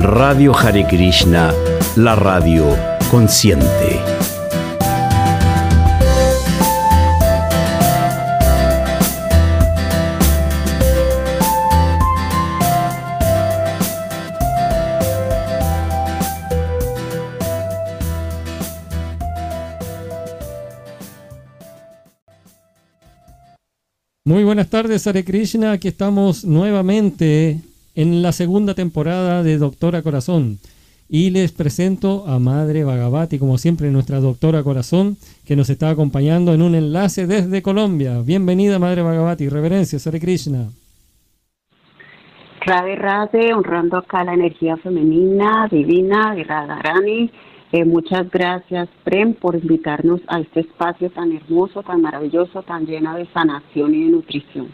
Radio Hare Krishna, la radio consciente. Muy buenas tardes, Hare Krishna. Aquí estamos nuevamente en la segunda temporada de Doctora Corazón. Y les presento a Madre Bhagavati, como siempre, nuestra Doctora Corazón, que nos está acompañando en un enlace desde Colombia. Bienvenida, Madre Bhagavati. Reverencias, Hare Krishna. Radhe Radhe, honrando acá la energía femenina, divina de Radharani. Eh, muchas gracias, Prem, por invitarnos a este espacio tan hermoso, tan maravilloso, tan lleno de sanación y de nutrición.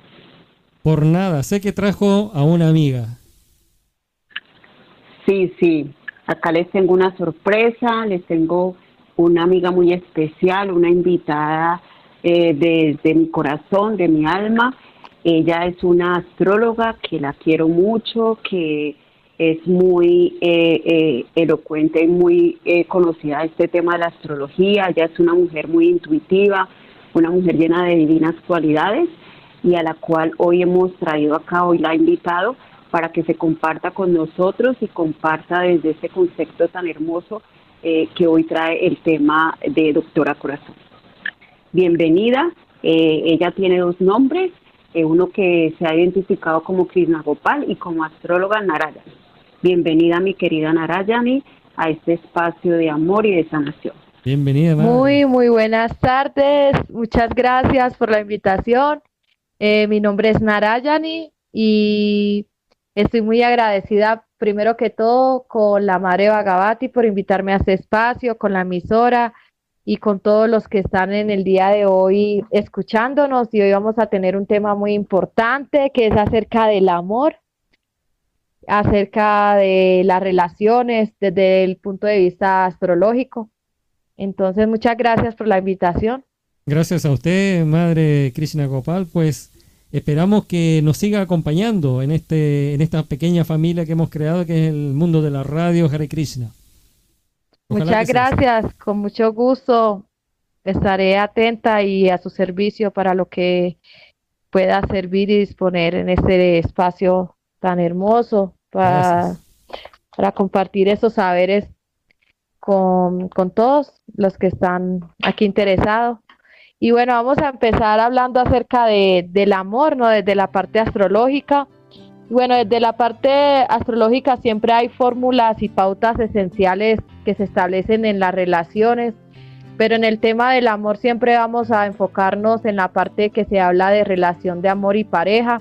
Por nada, sé que trajo a una amiga. Sí, sí. Acá les tengo una sorpresa, les tengo una amiga muy especial, una invitada eh, desde mi corazón, de mi alma. Ella es una astróloga que la quiero mucho, que es muy eh, eh, elocuente y muy conocida este tema de la astrología. Ella es una mujer muy intuitiva, una mujer llena de divinas cualidades y a la cual hoy hemos traído acá, hoy la ha invitado para que se comparta con nosotros y comparta desde ese concepto tan hermoso eh, que hoy trae el tema de Doctora Corazón. Bienvenida, eh, ella tiene dos nombres, eh, uno que se ha identificado como Krishna Gopal y como astróloga Narayani. Bienvenida mi querida Narayani a este espacio de amor y de sanación. Bienvenida. Muy, muy buenas tardes. Muchas gracias por la invitación. Eh, mi nombre es Narayani y estoy muy agradecida primero que todo con la Madre Bhagavati por invitarme a este espacio, con la emisora y con todos los que están en el día de hoy escuchándonos. Y hoy vamos a tener un tema muy importante que es acerca del amor, acerca de las relaciones desde el punto de vista astrológico. Entonces, muchas gracias por la invitación. Gracias a usted, Madre Krishna Gopal. Pues esperamos que nos siga acompañando en, este, en esta pequeña familia que hemos creado, que es el mundo de la radio Hare Krishna. Muchas gracias, con mucho gusto. Estaré atenta y a su servicio para lo que pueda servir y disponer en este espacio tan hermoso para, para compartir esos saberes con, con todos los que están aquí interesados. Y bueno, vamos a empezar hablando acerca de, del amor, ¿no? Desde la parte astrológica. Bueno, desde la parte astrológica siempre hay fórmulas y pautas esenciales que se establecen en las relaciones, pero en el tema del amor siempre vamos a enfocarnos en la parte que se habla de relación de amor y pareja,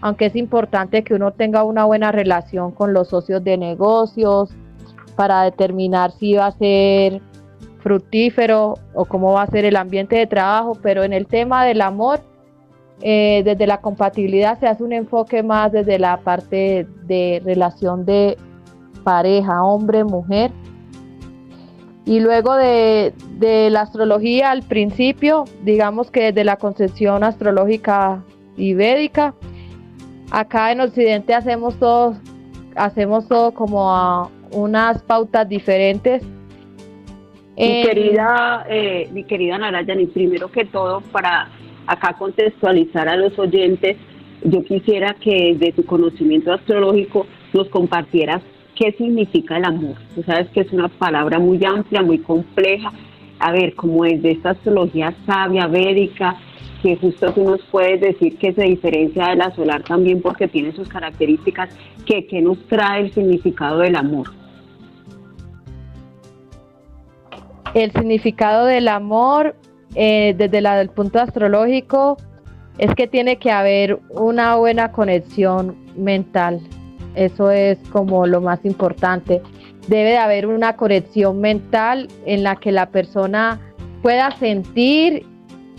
aunque es importante que uno tenga una buena relación con los socios de negocios para determinar si va a ser fructífero o cómo va a ser el ambiente de trabajo, pero en el tema del amor, eh, desde la compatibilidad se hace un enfoque más desde la parte de relación de pareja, hombre-mujer. Y luego de, la astrología al principio, digamos que desde la concepción astrológica y védica, acá en Occidente hacemos todo, hacemos todo como unas pautas diferentes mi querida, eh, mi querida Narayani, primero que todo, para acá contextualizar a los oyentes, yo quisiera que de tu conocimiento astrológico nos compartieras qué significa el amor. Tú sabes que es una palabra muy amplia, muy compleja. A ver, como es de esta astrología sabia, védica, que justo tú nos puedes decir que se diferencia de la solar también porque tiene sus características, que, que nos trae el significado del amor. El significado del amor eh, desde el punto astrológico es que tiene que haber una buena conexión mental. Eso es como lo más importante. Debe de haber una conexión mental en la que la persona pueda sentir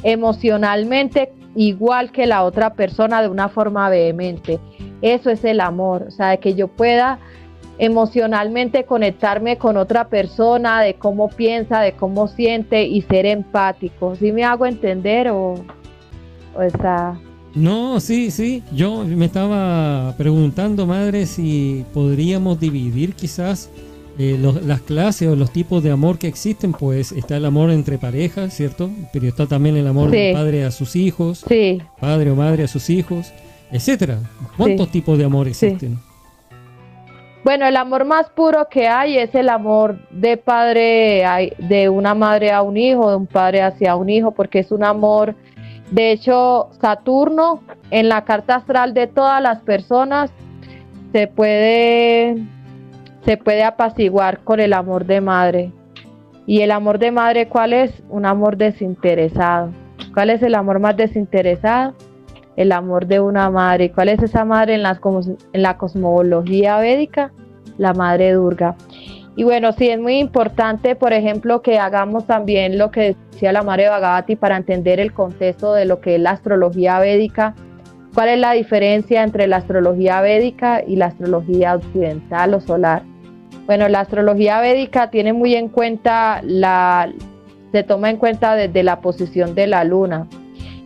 emocionalmente igual que la otra persona de una forma vehemente. Eso es el amor, o sea, que yo pueda emocionalmente conectarme con otra persona, de cómo piensa, de cómo siente y ser empático. ¿Sí me hago entender o, o está? No, sí, sí. Yo me estaba preguntando, madre, si podríamos dividir quizás eh, las clases o los tipos de amor que existen. Pues está el amor entre parejas, ¿cierto? Pero está también el amor de padre a sus hijos, sí. padre o madre a sus hijos, etcétera. ¿Cuántos tipos de amor existen? Bueno, el amor más puro que hay es el amor de padre, de una madre a un hijo, de un padre hacia un hijo, porque es un amor de hecho, Saturno en la carta astral de todas las personas se puede, se puede apaciguar con el amor de madre. ¿Y el amor de madre cuál es? Un amor desinteresado. ¿Cuál es el amor más desinteresado? El amor de una madre. ¿Cuál es esa madre en la, en la cosmología védica? La madre Durga. Y bueno, sí es muy importante, por ejemplo, que hagamos también lo que decía la Madre Bhagavati para entender el contexto de lo que es la astrología védica. ¿Cuál es la diferencia entre la astrología védica y la astrología occidental o solar? Bueno, la astrología védica tiene muy en cuenta la se toma en cuenta desde la posición de la luna.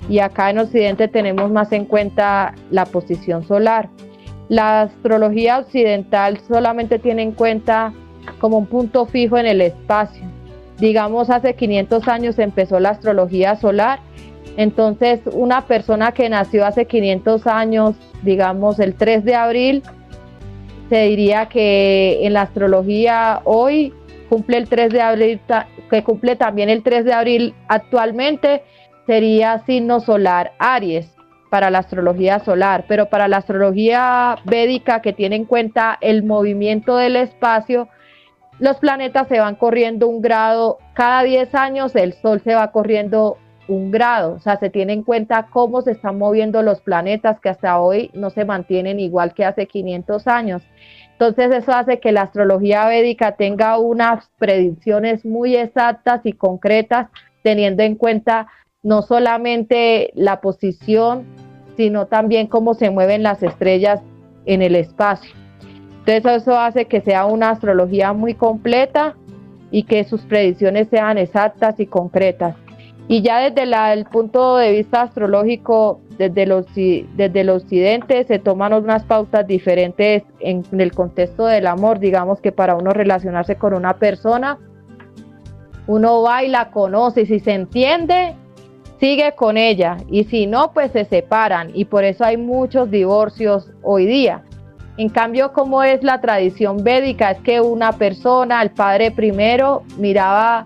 Y acá en Occidente tenemos más en cuenta la posición solar. La astrología occidental solamente tiene en cuenta como un punto fijo en el espacio. Digamos, hace 500 años empezó la astrología solar, entonces una persona que nació hace 500 años, digamos el 3 de abril, se diría que en la astrología hoy cumple el 3 de abril, que cumple también el 3 de abril actualmente, sería signo solar Aries para la astrología solar, pero para la astrología védica que tiene en cuenta el movimiento del espacio, los planetas se van corriendo un grado, cada 10 años el Sol se va corriendo un grado, o sea, se tiene en cuenta cómo se están moviendo los planetas que hasta hoy no se mantienen igual que hace 500 años. Entonces eso hace que la astrología védica tenga unas predicciones muy exactas y concretas, teniendo en cuenta no solamente la posición, sino también cómo se mueven las estrellas en el espacio. Entonces eso hace que sea una astrología muy completa y que sus predicciones sean exactas y concretas. Y ya desde el punto de vista astrológico, desde, los, desde el occidente se toman unas pautas diferentes en, en el contexto del amor, digamos que para uno relacionarse con una persona, uno va y la conoce si se entiende, sigue con ella y si no, pues se separan y por eso hay muchos divorcios hoy día. En cambio, como es la tradición védica, es que una persona, el padre primero, miraba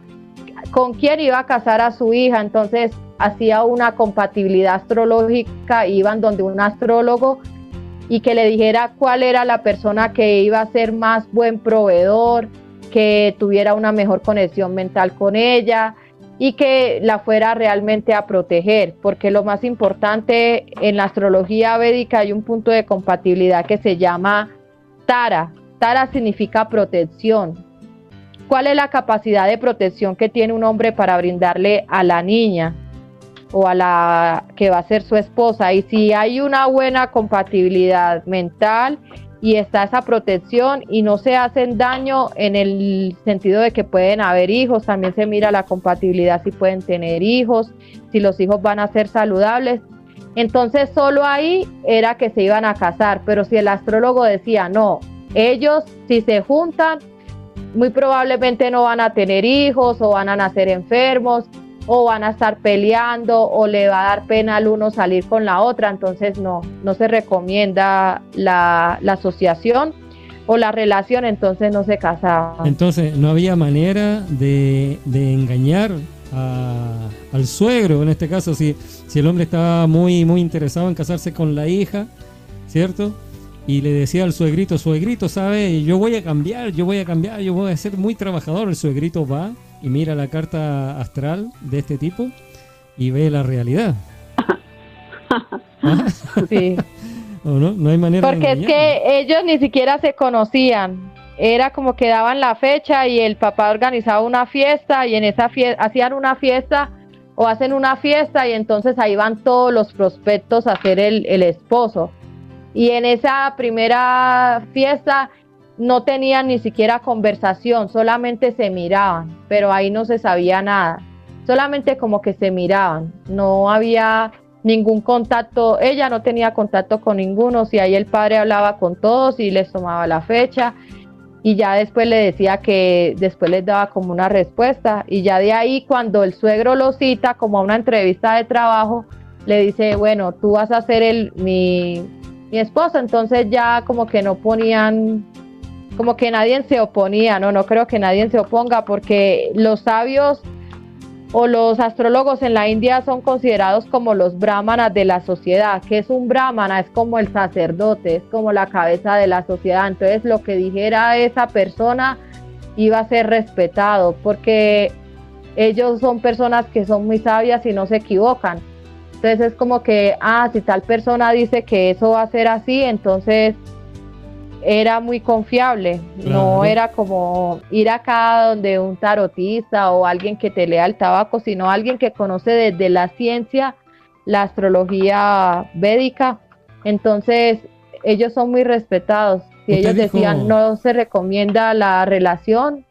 con quién iba a casar a su hija, entonces hacía una compatibilidad astrológica, iban donde un astrólogo y que le dijera cuál era la persona que iba a ser más buen proveedor, que tuviera una mejor conexión mental con ella, y que la fuera realmente a proteger, porque lo más importante en la astrología védica hay un punto de compatibilidad que se llama Tara. Tara significa protección. ¿Cuál es la capacidad de protección que tiene un hombre para brindarle a la niña o a la que va a ser su esposa? Y si hay una buena compatibilidad mental y está esa protección y no se hacen daño en el sentido de que pueden haber hijos, también se mira la compatibilidad si pueden tener hijos, si los hijos van a ser saludables. Entonces solo ahí era que se iban a casar, pero si el astrólogo decía, no, ellos si se juntan, muy probablemente no van a tener hijos o van a nacer enfermos o van a estar peleando o le va a dar pena al uno salir con la otra, entonces no, no se recomienda la, asociación o la relación, entonces no se casaban. Entonces no había manera de, engañar al suegro, en este caso, si, si el hombre estaba muy, muy interesado en casarse con la hija, ¿cierto? Y le decía al suegrito, suegrito, ¿sabe? Yo voy a cambiar, yo voy a cambiar, yo voy a ser muy trabajador. El suegrito va y mira la carta astral de este tipo y ve la realidad. Sí. no? no hay manera Porque es que ellos ni siquiera se conocían. Era como que daban la fecha y el papá organizaba una fiesta y en esa fiesta hacían una fiesta o hacen una fiesta y entonces ahí van todos los prospectos a ser el, el esposo. Y en esa primera fiesta no tenían ni siquiera conversación, solamente se miraban, pero ahí no se sabía nada, solamente como que se miraban, no había ningún contacto, ella no tenía contacto con ninguno, si ahí el padre hablaba con todos y les tomaba la fecha y ya después le decía que después les daba como una respuesta y ya de ahí cuando el suegro lo cita como a una entrevista de trabajo, le dice, bueno, tú vas a ser el, mi, mi esposa, entonces ya como que no ponían, como que nadie se oponía, no, no creo que nadie se oponga porque los sabios o los astrólogos en la India son considerados como los brahmanas de la sociedad. que es un brahmana? Es como el sacerdote, es como la cabeza de la sociedad. Entonces lo que dijera esa persona iba a ser respetado porque ellos son personas que son muy sabias y no se equivocan. Entonces es como que, ah, si tal persona dice que eso va a ser así, entonces era muy confiable, no era como ir acá donde un tarotista o alguien que te lea el tabaco, sino alguien que conoce desde la ciencia la astrología védica. Entonces, ellos son muy respetados. Si ellos decían no se recomienda la relación,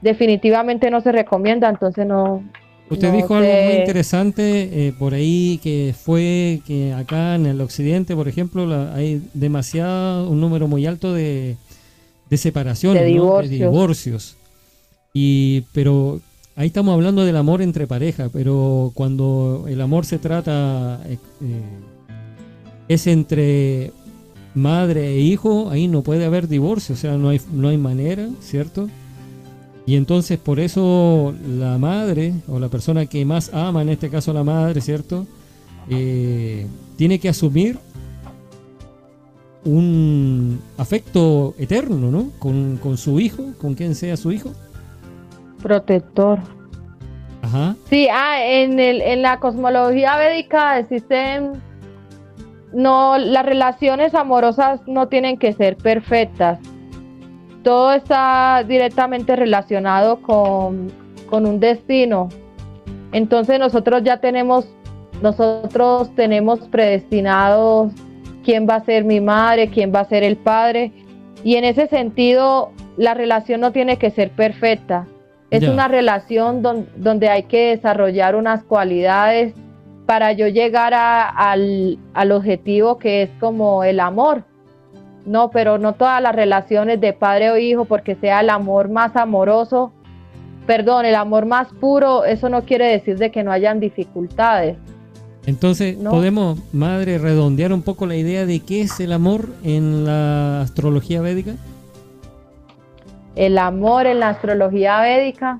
definitivamente no se recomienda, entonces no, Usted dijo algo muy interesante eh, por ahí que fue que acá en el occidente, por ejemplo, hay demasiado, un número muy alto de, de separaciones, de, divorcios. Y, pero ahí estamos hablando del amor entre pareja, pero cuando el amor se trata, eh, eh, es entre madre e hijo, ahí no puede haber divorcio, o sea, no hay, no hay manera, ¿cierto? Y entonces por eso la madre, o la persona que más ama, en este caso la madre, ¿cierto? Eh, tiene que asumir un afecto eterno, ¿no? Con, con, su hijo, con quien sea su hijo. Protector. Ajá. Sí, ah, en, el, en la cosmología védica existen, no, las relaciones amorosas no tienen que ser perfectas todo está directamente relacionado con, un destino. Entonces nosotros ya tenemos, nosotros tenemos predestinados quién va a ser mi madre, quién va a ser el padre. Y en ese sentido, la relación no tiene que ser perfecta. Es una relación donde hay que desarrollar unas cualidades para yo llegar al, al objetivo que es como el amor. No, pero no todas las relaciones de padre o hijo, porque sea el amor más amoroso, perdón, el amor más puro, eso no quiere decir de que no hayan dificultades. Entonces, ¿podemos, madre, redondear un poco la idea de qué es el amor en la astrología védica? El amor en la astrología védica.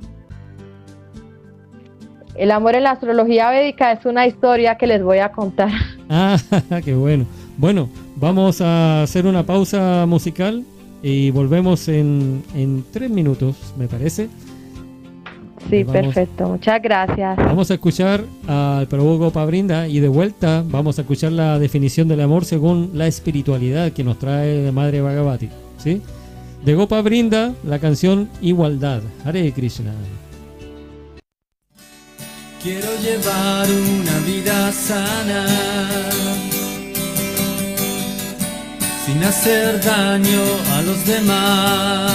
El amor en la astrología védica es una historia que les voy a contar. Ah, qué bueno. Bueno, vamos a hacer una pausa musical y volvemos en, en tres minutos, me parece. Sí, perfecto. Muchas gracias. Vamos a escuchar al Prabhu Gopabrinda y de vuelta vamos a escuchar la definición del amor según la espiritualidad que nos trae Madre Bhagavati. ¿sí? De Gopabrinda, la canción Igualdad. Hare Krishna. Quiero llevar una vida sana sin hacer daño a los demás.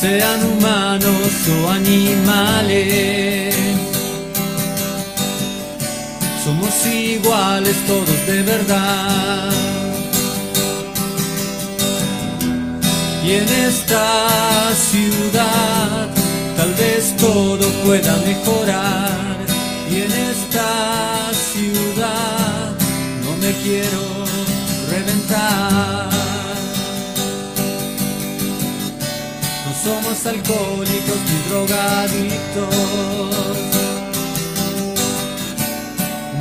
Sean humanos o animales, somos iguales todos de verdad. Y en esta ciudad tal vez todo pueda mejorar. Y en esta ciudad me quiero reventar. No somos alcohólicos ni drogadictos.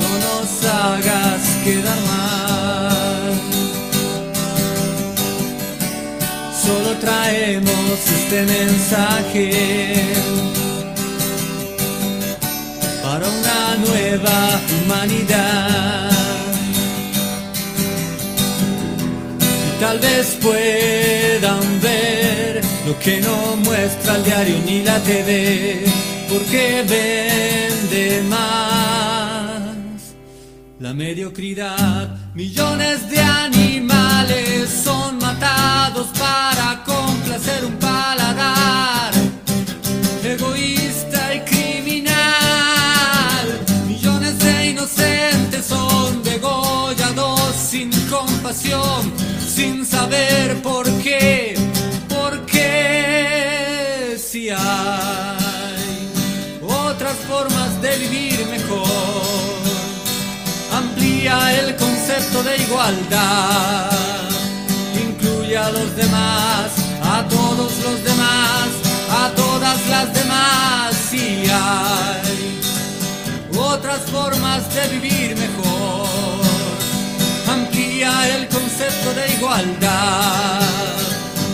No nos hagas quedar mal. Solo traemos este mensaje para una nueva humanidad. tal vez puedan ver lo que no muestra el diario ni la TV, porque vende más la mediocridad. Millones de animales son matados para complacer un paladar egoísta y criminal. Millones de inocentes son degollados sin saber por qué, por qué si hay otras formas de vivir mejor. Amplía el concepto de igualdad, incluye a los demás, a todos los demás, a todas las demás si hay otras formas de vivir mejor. El concepto de igualdad,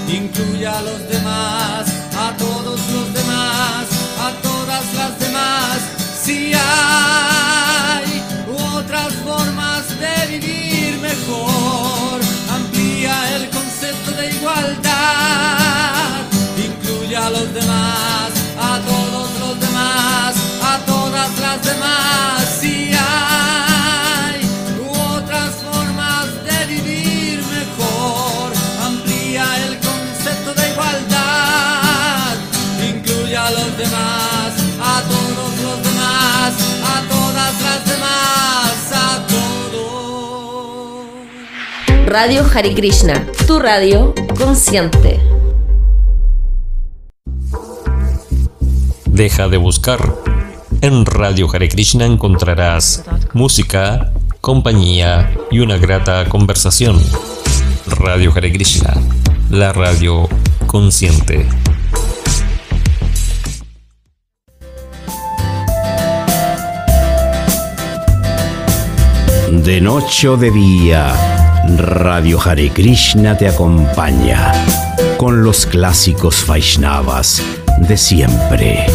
incluye a los demás, a todos los demás, a todas las demás. Si hay otras formas de vivir mejor, amplía el concepto de igualdad, incluye a los demás, Radio Hari Krishna, tu radio consciente. Deja de buscar en Radio Hare Krishna encontrarás música, compañía y una grata conversación. Radio Hare Krishna, la radio consciente. De noche o de día, Radio Hare Krishna te acompaña con los clásicos Vaishnavas de siempre.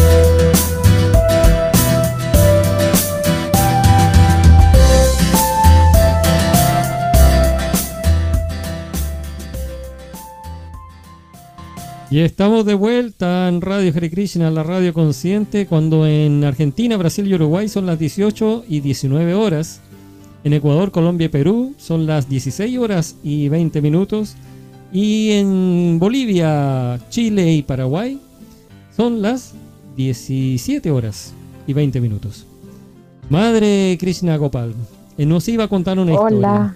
Y estamos de vuelta en Radio Hare Krishna, la radio consciente, cuando en Argentina, Brasil y Uruguay son las 18 y 19 horas. En Ecuador, Colombia y Perú son las 16 horas y 20 minutos. Y en Bolivia, Chile y Paraguay son las 17 horas y 20 minutos. Madre Krishna Gopal, eh, nos iba a contar una Hola. historia.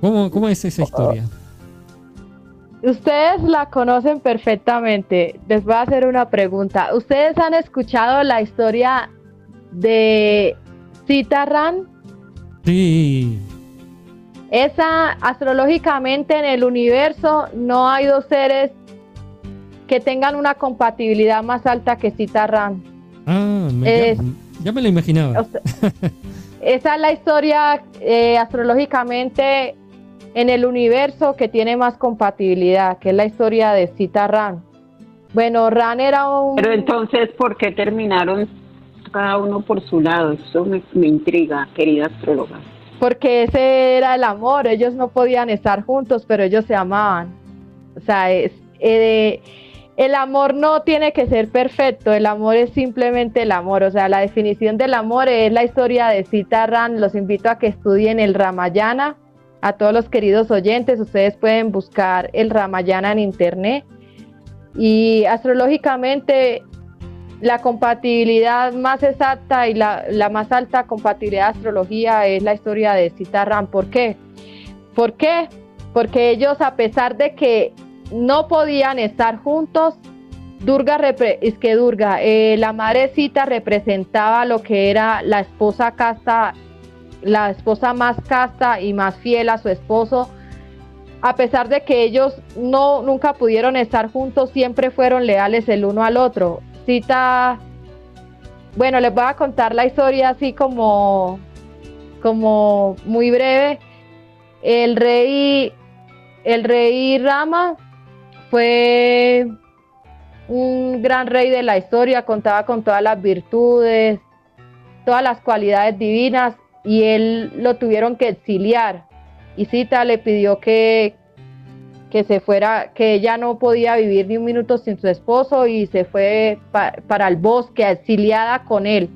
¿Cómo, ¿Cómo es esa historia? Ustedes la conocen perfectamente. Les voy a hacer una pregunta. ¿Ustedes han escuchado la historia de Ran? Sí. Esa, astrológicamente en el universo no hay dos seres que tengan una compatibilidad más alta que Ran. Ah, me, ya, ya, me lo imaginaba. esa es la historia eh, astrológicamente en el universo que tiene más compatibilidad, que es la historia de Cita Ran. Bueno, Ran era un... Pero entonces, ¿por qué terminaron cada uno por su lado? Eso me, intriga, querida astróloga. Porque ese era el amor, ellos no podían estar juntos, pero ellos se amaban. O sea, es, eh, el amor no tiene que ser perfecto, el amor es simplemente el amor. O sea, la definición del amor es la historia de Cita Ran. Los invito a que estudien el Ramayana a todos los queridos oyentes, ustedes pueden buscar el Ramayana en internet y astrológicamente la compatibilidad más exacta y la, más alta compatibilidad de astrología es la historia de Ram. ¿Por qué? ¿Por qué? Porque ellos a pesar de que no podían estar juntos, Durga, es que Durga, eh, la madrecita representaba lo que era la esposa casta la esposa más casta y más fiel a su esposo. A pesar de que ellos no nunca pudieron estar juntos, siempre fueron leales el uno al otro. Cita, bueno, les voy a contar la historia así como, como muy breve. El rey, el rey Rama fue un gran rey de la historia, contaba con todas las virtudes, todas las cualidades divinas y él lo tuvieron que exiliar. Y Sita le pidió que, que se fuera, que ella no podía vivir ni un minuto sin su esposo y se fue para el bosque exiliada con él.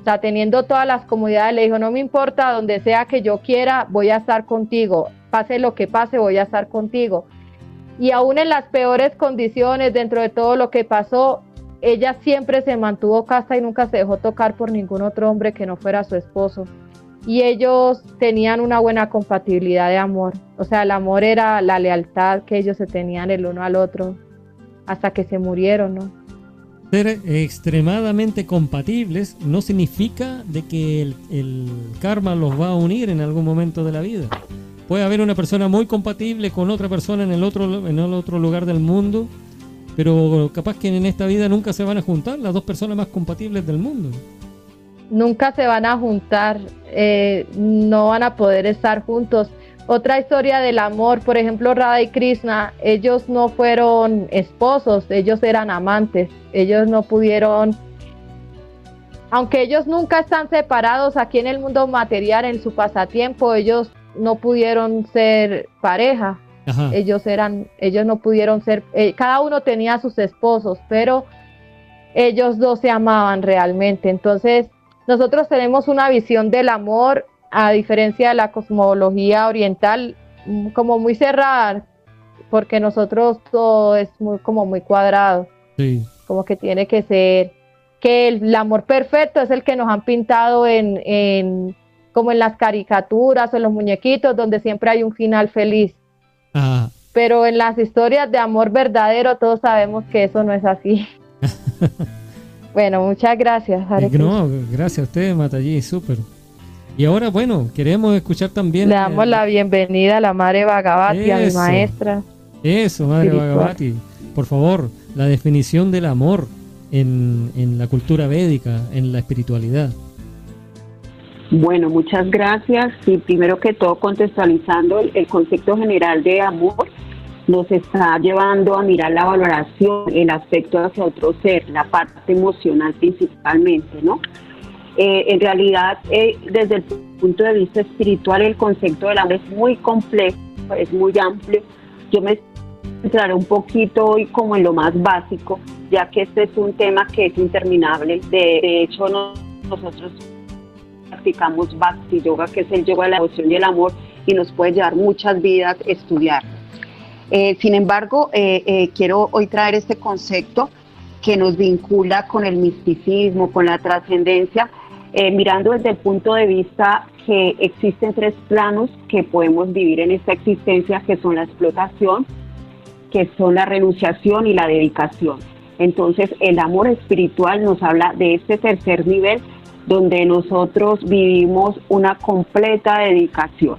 O sea, teniendo todas las comodidades, le dijo, no me importa, donde sea que yo quiera, voy a estar contigo. Pase lo que pase, voy a estar contigo. Y aún en las peores condiciones, dentro de todo lo que pasó, ella siempre se mantuvo casta y nunca se dejó tocar por ningún otro hombre que no fuera su esposo. Y ellos tenían una buena compatibilidad de amor. O sea, el amor era la lealtad que ellos se tenían el uno al otro hasta que se murieron, ¿no? Ser extremadamente compatibles no significa de que el, karma los va a unir en algún momento de la vida. Puede haber una persona muy compatible con otra persona en el otro, en el otro lugar del mundo, pero capaz que en esta vida nunca se van a juntar las dos personas más compatibles del mundo nunca se van a juntar, eh, no van a poder estar juntos. Otra historia del amor, por ejemplo, Radha y Krishna, ellos no fueron esposos, ellos eran amantes, ellos no pudieron, aunque ellos nunca están separados aquí en el mundo material, en su pasatiempo, ellos no pudieron ser pareja, ellos eran, ellos no pudieron ser, eh, cada uno tenía sus esposos, pero ellos dos se amaban realmente, entonces nosotros tenemos una visión del amor, a diferencia de la cosmología oriental, mm, como muy cerrada, porque nosotros todo es muy, como muy cuadrado. Como que tiene que ser, que el, amor perfecto es el que nos han pintado en, como en las caricaturas o en los muñequitos, donde siempre hay un final feliz. Pero en las historias de amor verdadero todos sabemos que eso no es así. Bueno, muchas gracias. no, gracias a usted, Matallí, súper. Y ahora, bueno, queremos escuchar también. Le damos la bienvenida a la Madre Bhagavati, a mi maestra. Eso, Madre Bhagavati. Por favor, la definición del amor en, en la cultura védica, en la espiritualidad. Bueno, muchas gracias. Y primero que todo, contextualizando el concepto general de amor, nos está llevando a mirar la valoración, el aspecto hacia otro ser, la parte emocional principalmente, ¿no? Eh, en realidad, eh, desde el punto de vista espiritual, el concepto del amor es muy complejo, es muy amplio. Yo me centraré un poquito hoy como en lo más básico, ya que este es un tema que es interminable. De, hecho, nosotros practicamos Bhakti Yoga, que es el yoga de la devoción y el amor, y nos puede llevar muchas vidas estudiarlo. Eh, sin embargo, eh, eh, quiero hoy traer este concepto que nos vincula con el misticismo, con la trascendencia, mirando desde el punto de vista que existen tres planos que podemos vivir en esta existencia, que son la explotación, que son la renunciación y la dedicación. Entonces, el amor espiritual nos habla de este tercer nivel donde nosotros vivimos una completa dedicación.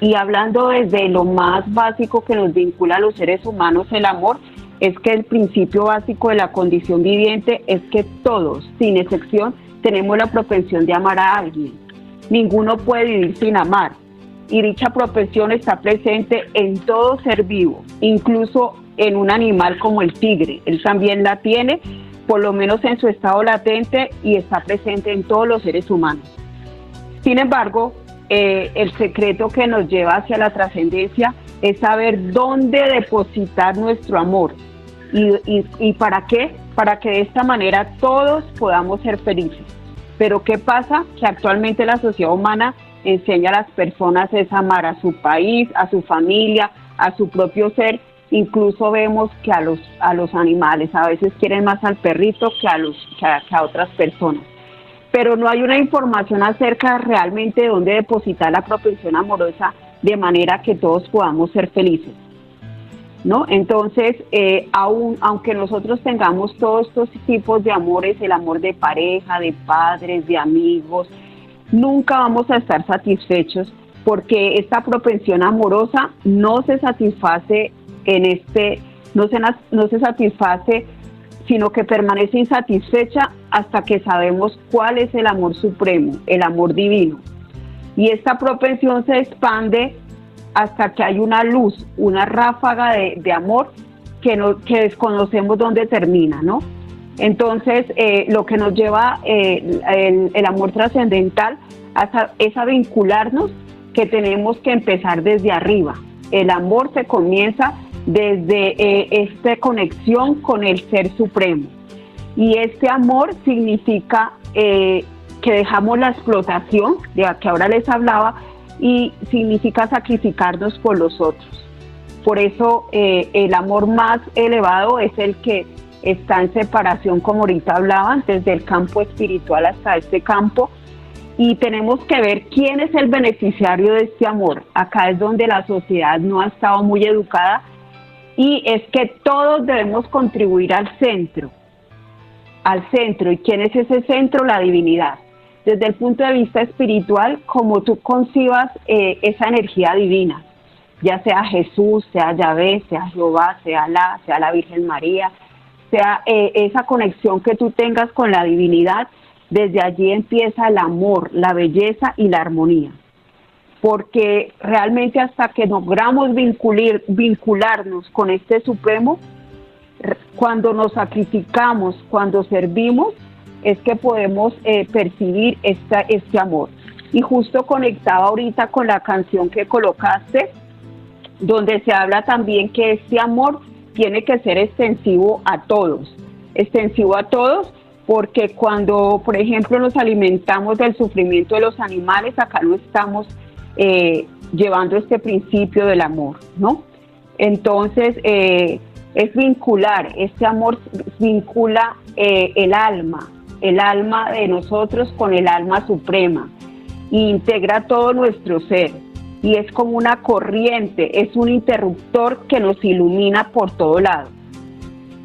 Y hablando desde lo más básico que nos vincula a los seres humanos, el amor, es que el principio básico de la condición viviente es que todos, sin excepción, tenemos la propensión de amar a alguien. Ninguno puede vivir sin amar. Y dicha propensión está presente en todo ser vivo, incluso en un animal como el tigre. Él también la tiene, por lo menos en su estado latente, y está presente en todos los seres humanos. Sin embargo, eh, el secreto que nos lleva hacia la trascendencia es saber dónde depositar nuestro amor. Y, para qué? Para que de esta manera todos podamos ser felices. Pero ¿qué pasa? Que actualmente la sociedad humana enseña a las personas es amar a su país, a su familia, a su propio ser. Incluso vemos que a los, a los animales a veces quieren más al perrito que a, los, que a otras personas pero no hay una información acerca realmente de dónde depositar la propensión amorosa de manera que todos podamos ser felices. ¿No? Entonces, eh, aún, aunque nosotros tengamos todos estos tipos de amores, el amor de pareja, de padres, de amigos, nunca vamos a estar satisfechos porque esta propensión amorosa no se satisface en este, no se, no se satisface sino que permanece insatisfecha hasta que sabemos cuál es el amor supremo, el amor divino. Y esta propensión se expande hasta que hay una luz, una ráfaga de, amor que, no, que desconocemos dónde termina, ¿no? Entonces, eh, lo que nos lleva eh, el, el, amor trascendental es a vincularnos que tenemos que empezar desde arriba. El amor se comienza desde eh, esta conexión con el Ser Supremo. Y este amor significa eh, que dejamos la explotación, de la que ahora les hablaba, y significa sacrificarnos por los otros. Por eso eh, el amor más elevado es el que está en separación, como ahorita hablaban, desde el campo espiritual hasta este campo, y tenemos que ver quién es el beneficiario de este amor. Acá es donde la sociedad no ha estado muy educada y es que todos debemos contribuir al centro, al centro. ¿Y quién es ese centro? La divinidad. Desde el punto de vista espiritual, como tú concibas eh, esa energía divina, ya sea Jesús, sea Yahvé, sea Jehová, sea la, sea la Virgen María, sea eh, esa conexión que tú tengas con la divinidad, desde allí empieza el amor, la belleza y la armonía. Porque realmente hasta que logramos vincular, vincularnos con este Supremo, cuando nos sacrificamos, cuando servimos, es que podemos eh, percibir esta, este amor. Y justo conectaba ahorita con la canción que colocaste, donde se habla también que este amor tiene que ser extensivo a todos, extensivo a todos porque cuando, por ejemplo, nos alimentamos del sufrimiento de los animales, acá no estamos eh, llevando este principio del amor, ¿no? Entonces, eh, es vincular, este amor vincula eh, el alma, el alma de nosotros con el alma suprema, e integra todo nuestro ser, y es como una corriente, es un interruptor que nos ilumina por todo lado.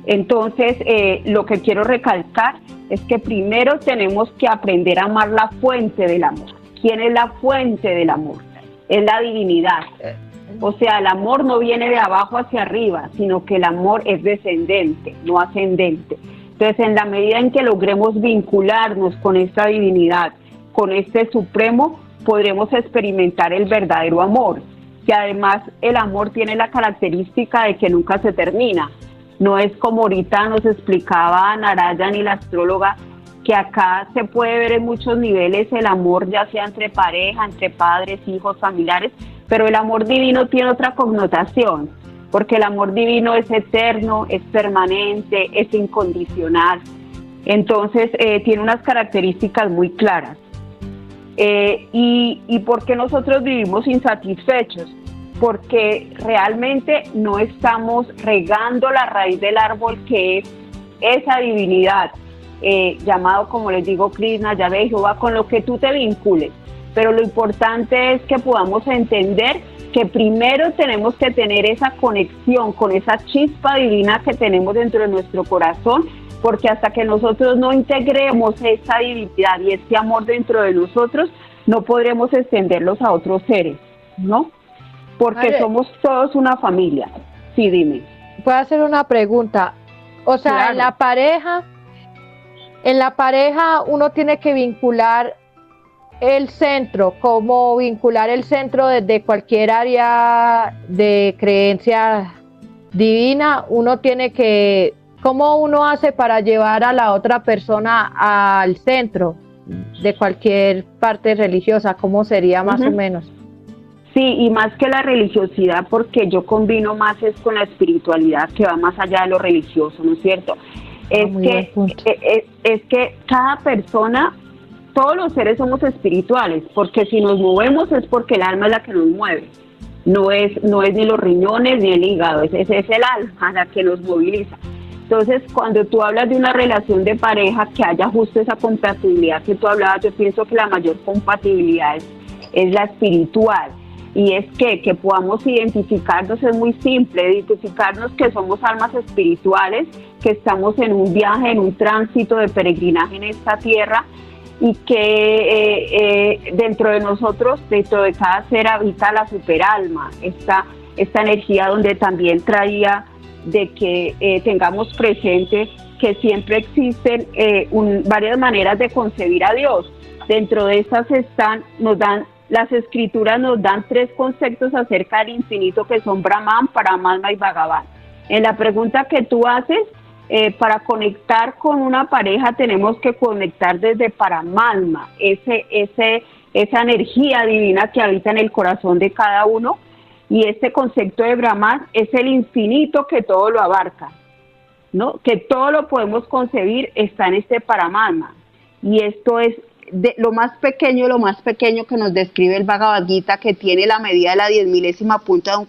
Entonces, lo que quiero recalcar es que primero tenemos que aprender a amar la fuente del amor. ¿Quién es la fuente del amor? Es la divinidad. O sea, el amor no viene de abajo hacia arriba, sino que el amor es descendente, no ascendente. Entonces, en la medida en que logremos vincularnos con esta divinidad, con este supremo, podremos experimentar el verdadero amor. Y además el amor tiene la característica de que nunca se termina no es como ahorita nos explicaba Narayan y la astróloga, que acá se puede ver en muchos niveles el amor, ya sea entre pareja, entre padres, hijos, familiares, pero el amor divino tiene otra connotación, porque el amor divino es eterno, es permanente, es incondicional. Entonces, eh, tiene unas características muy claras. Eh, y, ¿Y por qué nosotros vivimos insatisfechos? porque realmente no estamos regando la raíz del árbol que es esa divinidad, eh, llamado como les digo Krishna, Yahvé, Jehová, con lo que tú te vincules. Pero lo importante es que podamos entender que primero tenemos que tener esa conexión con esa chispa divina que tenemos dentro de nuestro corazón, porque hasta que nosotros no integremos esa divinidad y ese amor dentro de nosotros, no podremos extenderlos a otros seres, ¿no? porque somos todos una familia. Sí, dime. Puedo hacer una pregunta. O sea, en la pareja, en la pareja uno tiene que vincular el centro, como vincular el centro desde cualquier área de creencia divina, uno tiene que, ¿cómo uno hace para llevar a la otra persona al centro de cualquier parte religiosa? ¿Cómo sería más o menos? Sí, y más que la religiosidad, porque yo combino más es con la espiritualidad que va más allá de lo religioso, ¿no es cierto? Es, que, eh, eh, es, que cada persona, todos los seres somos espirituales, porque si nos movemos es porque el alma es la que nos mueve. No es, no es ni los riñones ni el hígado, es, es, es el alma la que nos moviliza. Entonces, cuando tú hablas de una relación de pareja que haya justo esa compatibilidad que tú hablabas, yo pienso que la mayor compatibilidad es, es la espiritual y es que, que podamos identificarnos es muy simple, identificarnos que somos almas espirituales, que estamos en un viaje, en un tránsito de peregrinaje en esta tierra y que eh, eh, dentro de nosotros, dentro de cada ser habita la superalma, esta, esta energía donde también traía de que eh, tengamos presente que siempre existen varias maneras de concebir a Dios. Dentro de estas están, nos dan las escrituras nos dan tres conceptos acerca del infinito que son Brahman, Paramatma y Bhagavan. En la pregunta que tú haces, eh, para conectar con una pareja tenemos que conectar desde Paramatma, ese, ese, esa energía divina que habita en el corazón de cada uno. Y este concepto de Brahman es el infinito que todo lo abarca, ¿no? Que todo lo podemos concebir está en este Paramatma. Y esto es de lo más pequeño, lo más pequeño que nos describe el Bhagavad Gita, que tiene la medida de la diez milésima punta de un,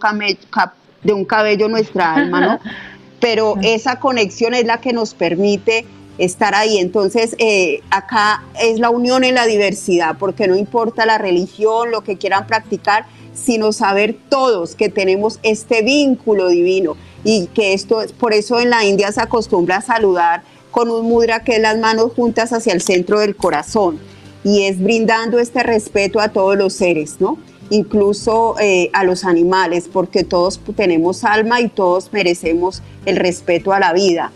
de un cabello nuestra alma, ¿no? Pero esa conexión es la que nos permite estar ahí. Entonces, eh, acá es la unión en la diversidad, porque no importa la religión, lo que quieran practicar, sino saber todos que tenemos este vínculo divino y que esto, por eso en la India se acostumbra a saludar con un mudra que es las manos juntas hacia el centro del corazón y es brindando este respeto a todos los seres, ¿no? Incluso eh, a los animales, porque todos tenemos alma y todos merecemos el respeto a la vida.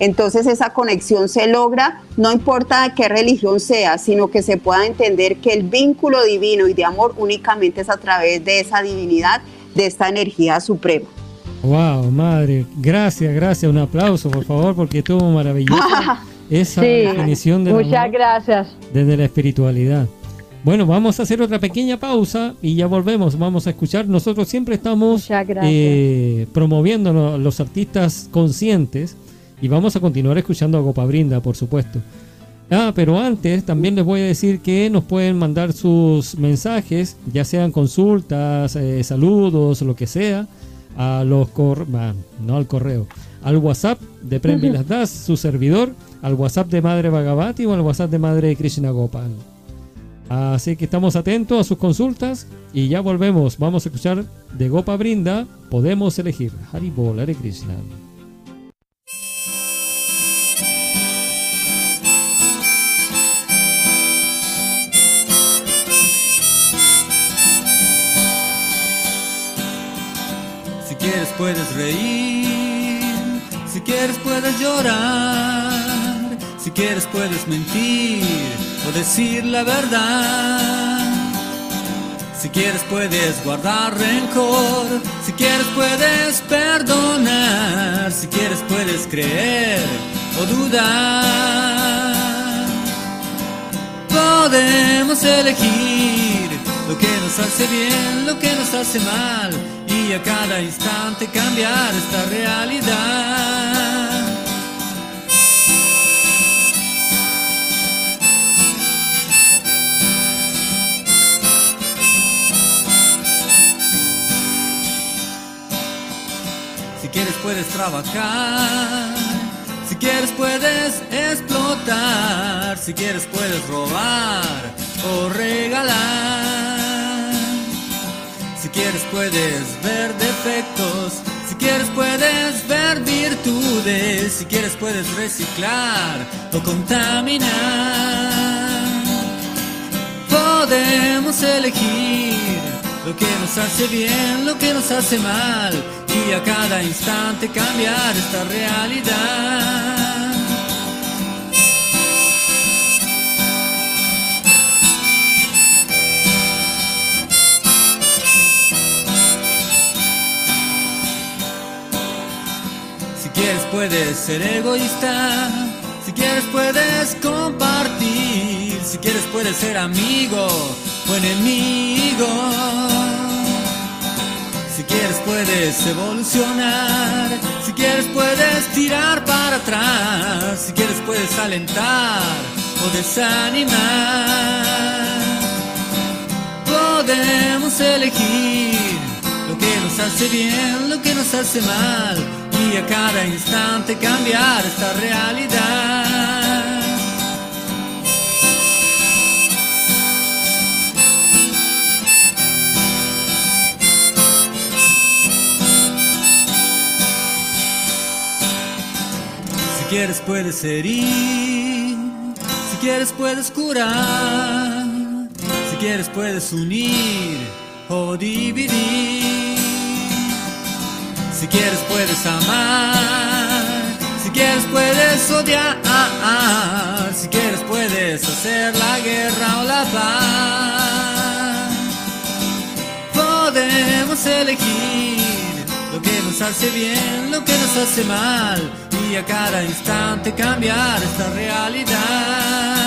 Entonces esa conexión se logra, no importa qué religión sea, sino que se pueda entender que el vínculo divino y de amor únicamente es a través de esa divinidad, de esta energía suprema. Wow, madre, gracias, gracias, un aplauso por favor, porque estuvo maravilloso esa definición de muchas gracias desde la espiritualidad. Bueno, vamos a hacer otra pequeña pausa y ya volvemos. Vamos a escuchar. Nosotros siempre estamos eh, promoviendo los artistas conscientes y vamos a continuar escuchando a Copa Brinda, por supuesto. Ah, pero antes también les voy a decir que nos pueden mandar sus mensajes, ya sean consultas, eh, saludos, lo que sea, a los cor no al correo, al WhatsApp de Prem Las Das, su servidor, al WhatsApp de Madre Bhagavati o al WhatsApp de Madre Krishna Gopal. Así que estamos atentos a sus consultas y ya volvemos. Vamos a escuchar de Gopa Brinda, podemos elegir Haribol, Hare Krishna. quieres puedes reír, si quieres puedes llorar, si quieres puedes mentir o decir la verdad. Si quieres puedes guardar rencor, si quieres puedes perdonar, si quieres puedes creer o dudar. Podemos elegir lo que nos hace bien, lo que nos hace mal y a cada instante cambiar esta realidad. Si quieres puedes trabajar, si quieres puedes explotar, si quieres puedes robar o regalar. Si quieres puedes ver defectos, si quieres puedes ver virtudes, si quieres puedes reciclar o contaminar. Podemos elegir lo que nos hace bien, lo que nos hace mal y a cada instante cambiar esta realidad. Quieres puedes ser egoísta, si quieres puedes compartir, si quieres puedes ser amigo o enemigo. Si quieres puedes evolucionar, si quieres puedes tirar para atrás, si quieres puedes alentar o desanimar. Podemos elegir lo que nos hace bien, lo que nos hace mal y a cada instante cambiar esta realidad. Si quieres puedes herir, si quieres puedes curar, si quieres puedes unir o dividir. Si quieres puedes amar, si quieres puedes odiar, si quieres puedes hacer la guerra o la paz. Podemos elegir lo que nos hace bien, lo que nos hace mal y a cada instante cambiar esta realidad.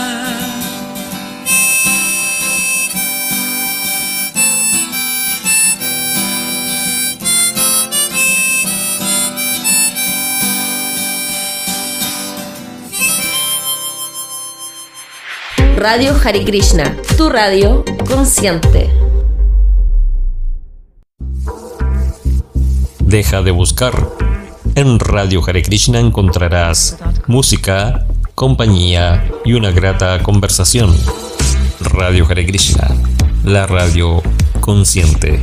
Radio Hari Krishna, tu radio consciente. Deja de buscar. En Radio Hare Krishna encontrarás música, compañía y una grata conversación. Radio Hare Krishna, la radio consciente.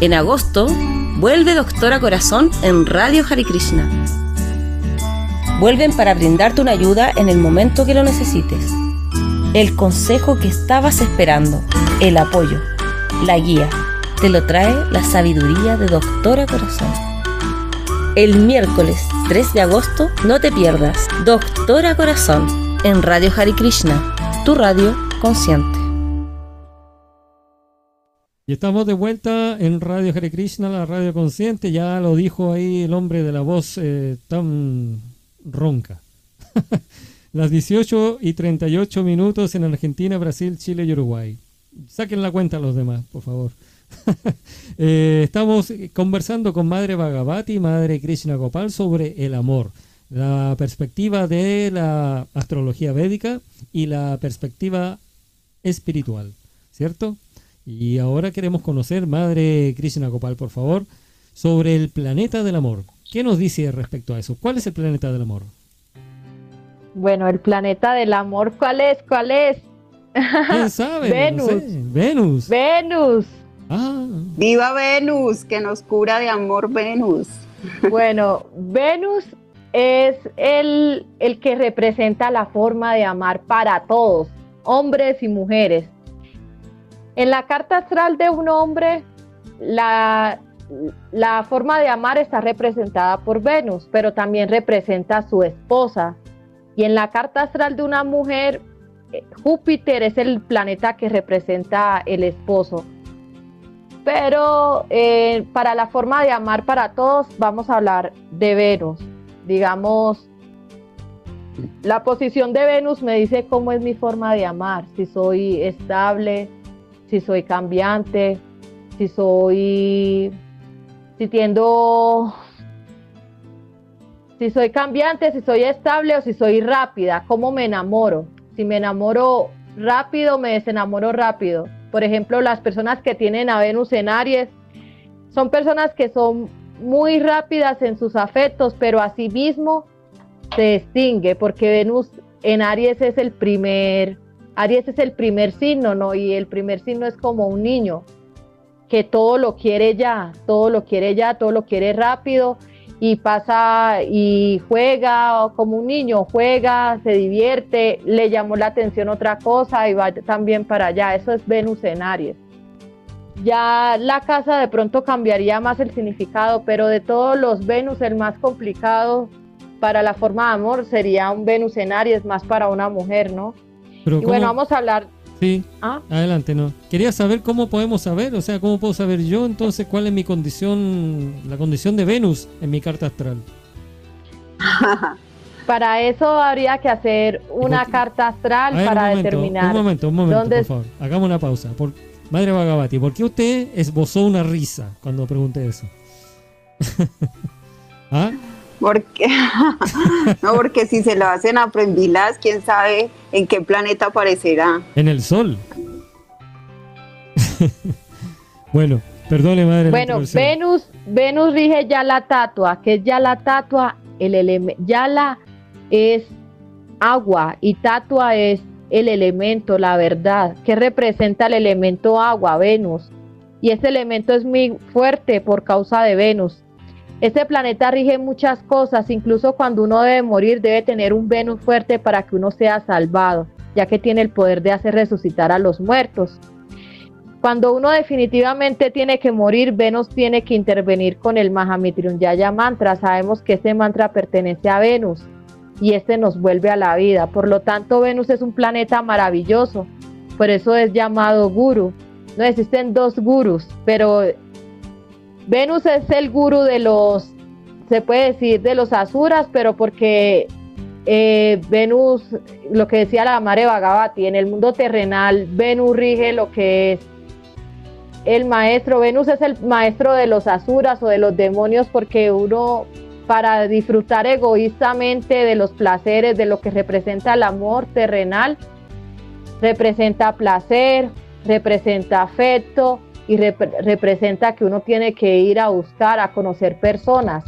En agosto, vuelve Doctora Corazón en Radio Hare Krishna. Vuelven para brindarte una ayuda en el momento que lo necesites. El consejo que estabas esperando, el apoyo, la guía, te lo trae la sabiduría de Doctora Corazón. El miércoles 3 de agosto, no te pierdas Doctora Corazón en Radio Hare Krishna, tu radio consciente. Y estamos de vuelta en Radio Hare Krishna, la radio consciente. Ya lo dijo ahí el hombre de la voz eh, tan ronca. Las 18 y 38 minutos en Argentina, Brasil, Chile y Uruguay. Saquen la cuenta los demás, por favor. Eh, estamos conversando con Madre Bhagavati, Madre Krishna Gopal, sobre el amor, la perspectiva de la astrología védica y la perspectiva espiritual, ¿cierto? Y ahora queremos conocer, Madre Krishna Gopal, por favor, sobre el planeta del amor. ¿Qué nos dice respecto a eso? ¿Cuál es el planeta del amor? Bueno, el planeta del amor, ¿cuál es? ¿Cuál es? ¿Quién sabe? Venus. Venus. Venus. Ah. Viva Venus, que nos cura de amor Venus. Bueno, Venus es el, el que representa la forma de amar para todos, hombres y mujeres. En la carta astral de un hombre, la, forma de amar está representada por Venus, pero también representa a su esposa. Y en la carta astral de una mujer, eh, Júpiter es el planeta que representa el esposo. Pero eh, para la forma de amar para todos, vamos a hablar de Venus. Digamos, la posición de Venus me dice cómo es mi forma de amar, si soy estable, si soy cambiante, si soy, si tiendo, si soy cambiante, si soy estable o si soy rápida, cómo me enamoro. Si me enamoro rápido, me desenamoro rápido. Por ejemplo, las personas que tienen a Venus en Aries son personas que son muy rápidas en sus afectos, pero asimismo se extingue porque Venus en Aries es el primer Aries es el primer signo, ¿no? Y el primer signo es como un niño, que todo lo quiere ya, todo lo quiere ya, todo lo quiere rápido y pasa y juega como un niño, juega, se divierte, le llamó la atención otra cosa y va también para allá. Eso es Venus en Aries. Ya la casa de pronto cambiaría más el significado, pero de todos los Venus el más complicado para la forma de amor sería un Venus en Aries, más para una mujer, ¿no? Y bueno, vamos a hablar. Sí, ¿Ah? adelante, no. Quería saber cómo podemos saber, o sea, cómo puedo saber yo entonces cuál es mi condición, la condición de Venus en mi carta astral. para eso habría que hacer una carta astral para determinar. Un momento, un momento, por favor. Hagamos una pausa. Por, Madre Bhagavati, ¿por qué usted esbozó una risa cuando pregunté eso? ¿Ah? Porque, no, porque si se lo hacen a Prendilas, quién sabe en qué planeta aparecerá. En el Sol. bueno, perdone, madre. Bueno, Venus, Venus rige ya la tatua, que es ya la tatua, el elemento, ya la es agua y tatua es el elemento, la verdad, que representa el elemento agua, Venus. Y ese elemento es muy fuerte por causa de Venus. Este planeta rige muchas cosas, incluso cuando uno debe morir debe tener un Venus fuerte para que uno sea salvado, ya que tiene el poder de hacer resucitar a los muertos. Cuando uno definitivamente tiene que morir, Venus tiene que intervenir con el Mahamitryunyaya mantra. Sabemos que ese mantra pertenece a Venus y este nos vuelve a la vida. Por lo tanto, Venus es un planeta maravilloso. Por eso es llamado guru. No existen dos gurus, pero Venus es el gurú de los, se puede decir, de los asuras, pero porque eh, Venus, lo que decía la Mare Bhagavati, en el mundo terrenal, Venus rige lo que es el maestro. Venus es el maestro de los asuras o de los demonios, porque uno para disfrutar egoístamente de los placeres, de lo que representa el amor terrenal. Representa placer, representa afecto y representa que uno tiene que ir a buscar, a conocer personas.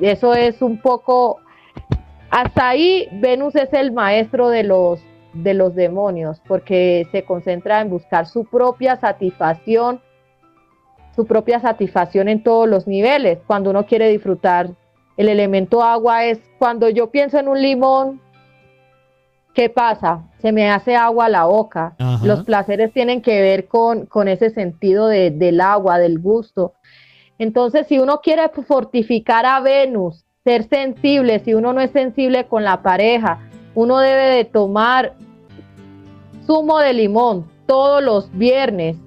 Eso es un poco, hasta ahí Venus es el maestro de los, de los demonios, porque se concentra en buscar su propia satisfacción, su propia satisfacción en todos los niveles. Cuando uno quiere disfrutar el elemento agua es cuando yo pienso en un limón, ¿qué pasa? Se me hace agua a la boca. Los placeres tienen que ver con, con ese sentido de, del agua, del gusto. Entonces, si uno quiere fortificar a Venus, ser sensible, si uno no es sensible con la pareja, uno debe de tomar zumo de limón todos los viernes.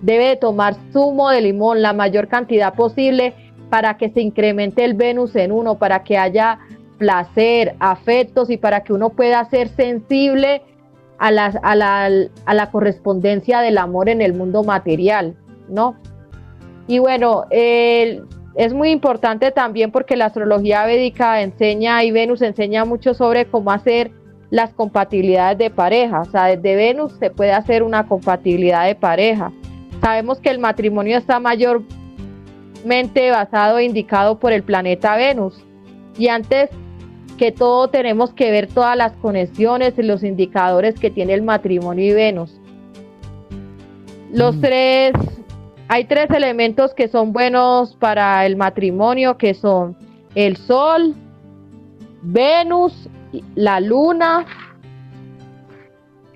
Debe de tomar zumo de limón la mayor cantidad posible para que se incremente el Venus en uno, para que haya placer, afectos y para que uno pueda ser sensible a la, a la, correspondencia del amor en el mundo material, ¿no? Y bueno, es muy importante también porque la astrología védica enseña y Venus enseña mucho sobre cómo hacer las compatibilidades de pareja. O sea, desde Venus se puede hacer una compatibilidad de pareja. Sabemos que el matrimonio está mayor basado e indicado por el planeta Venus. Y antes que todo tenemos que ver todas las conexiones y los indicadores que tiene el matrimonio y Venus. Los mm. tres, hay tres elementos que son buenos para el matrimonio, que son el Sol, Venus, la Luna.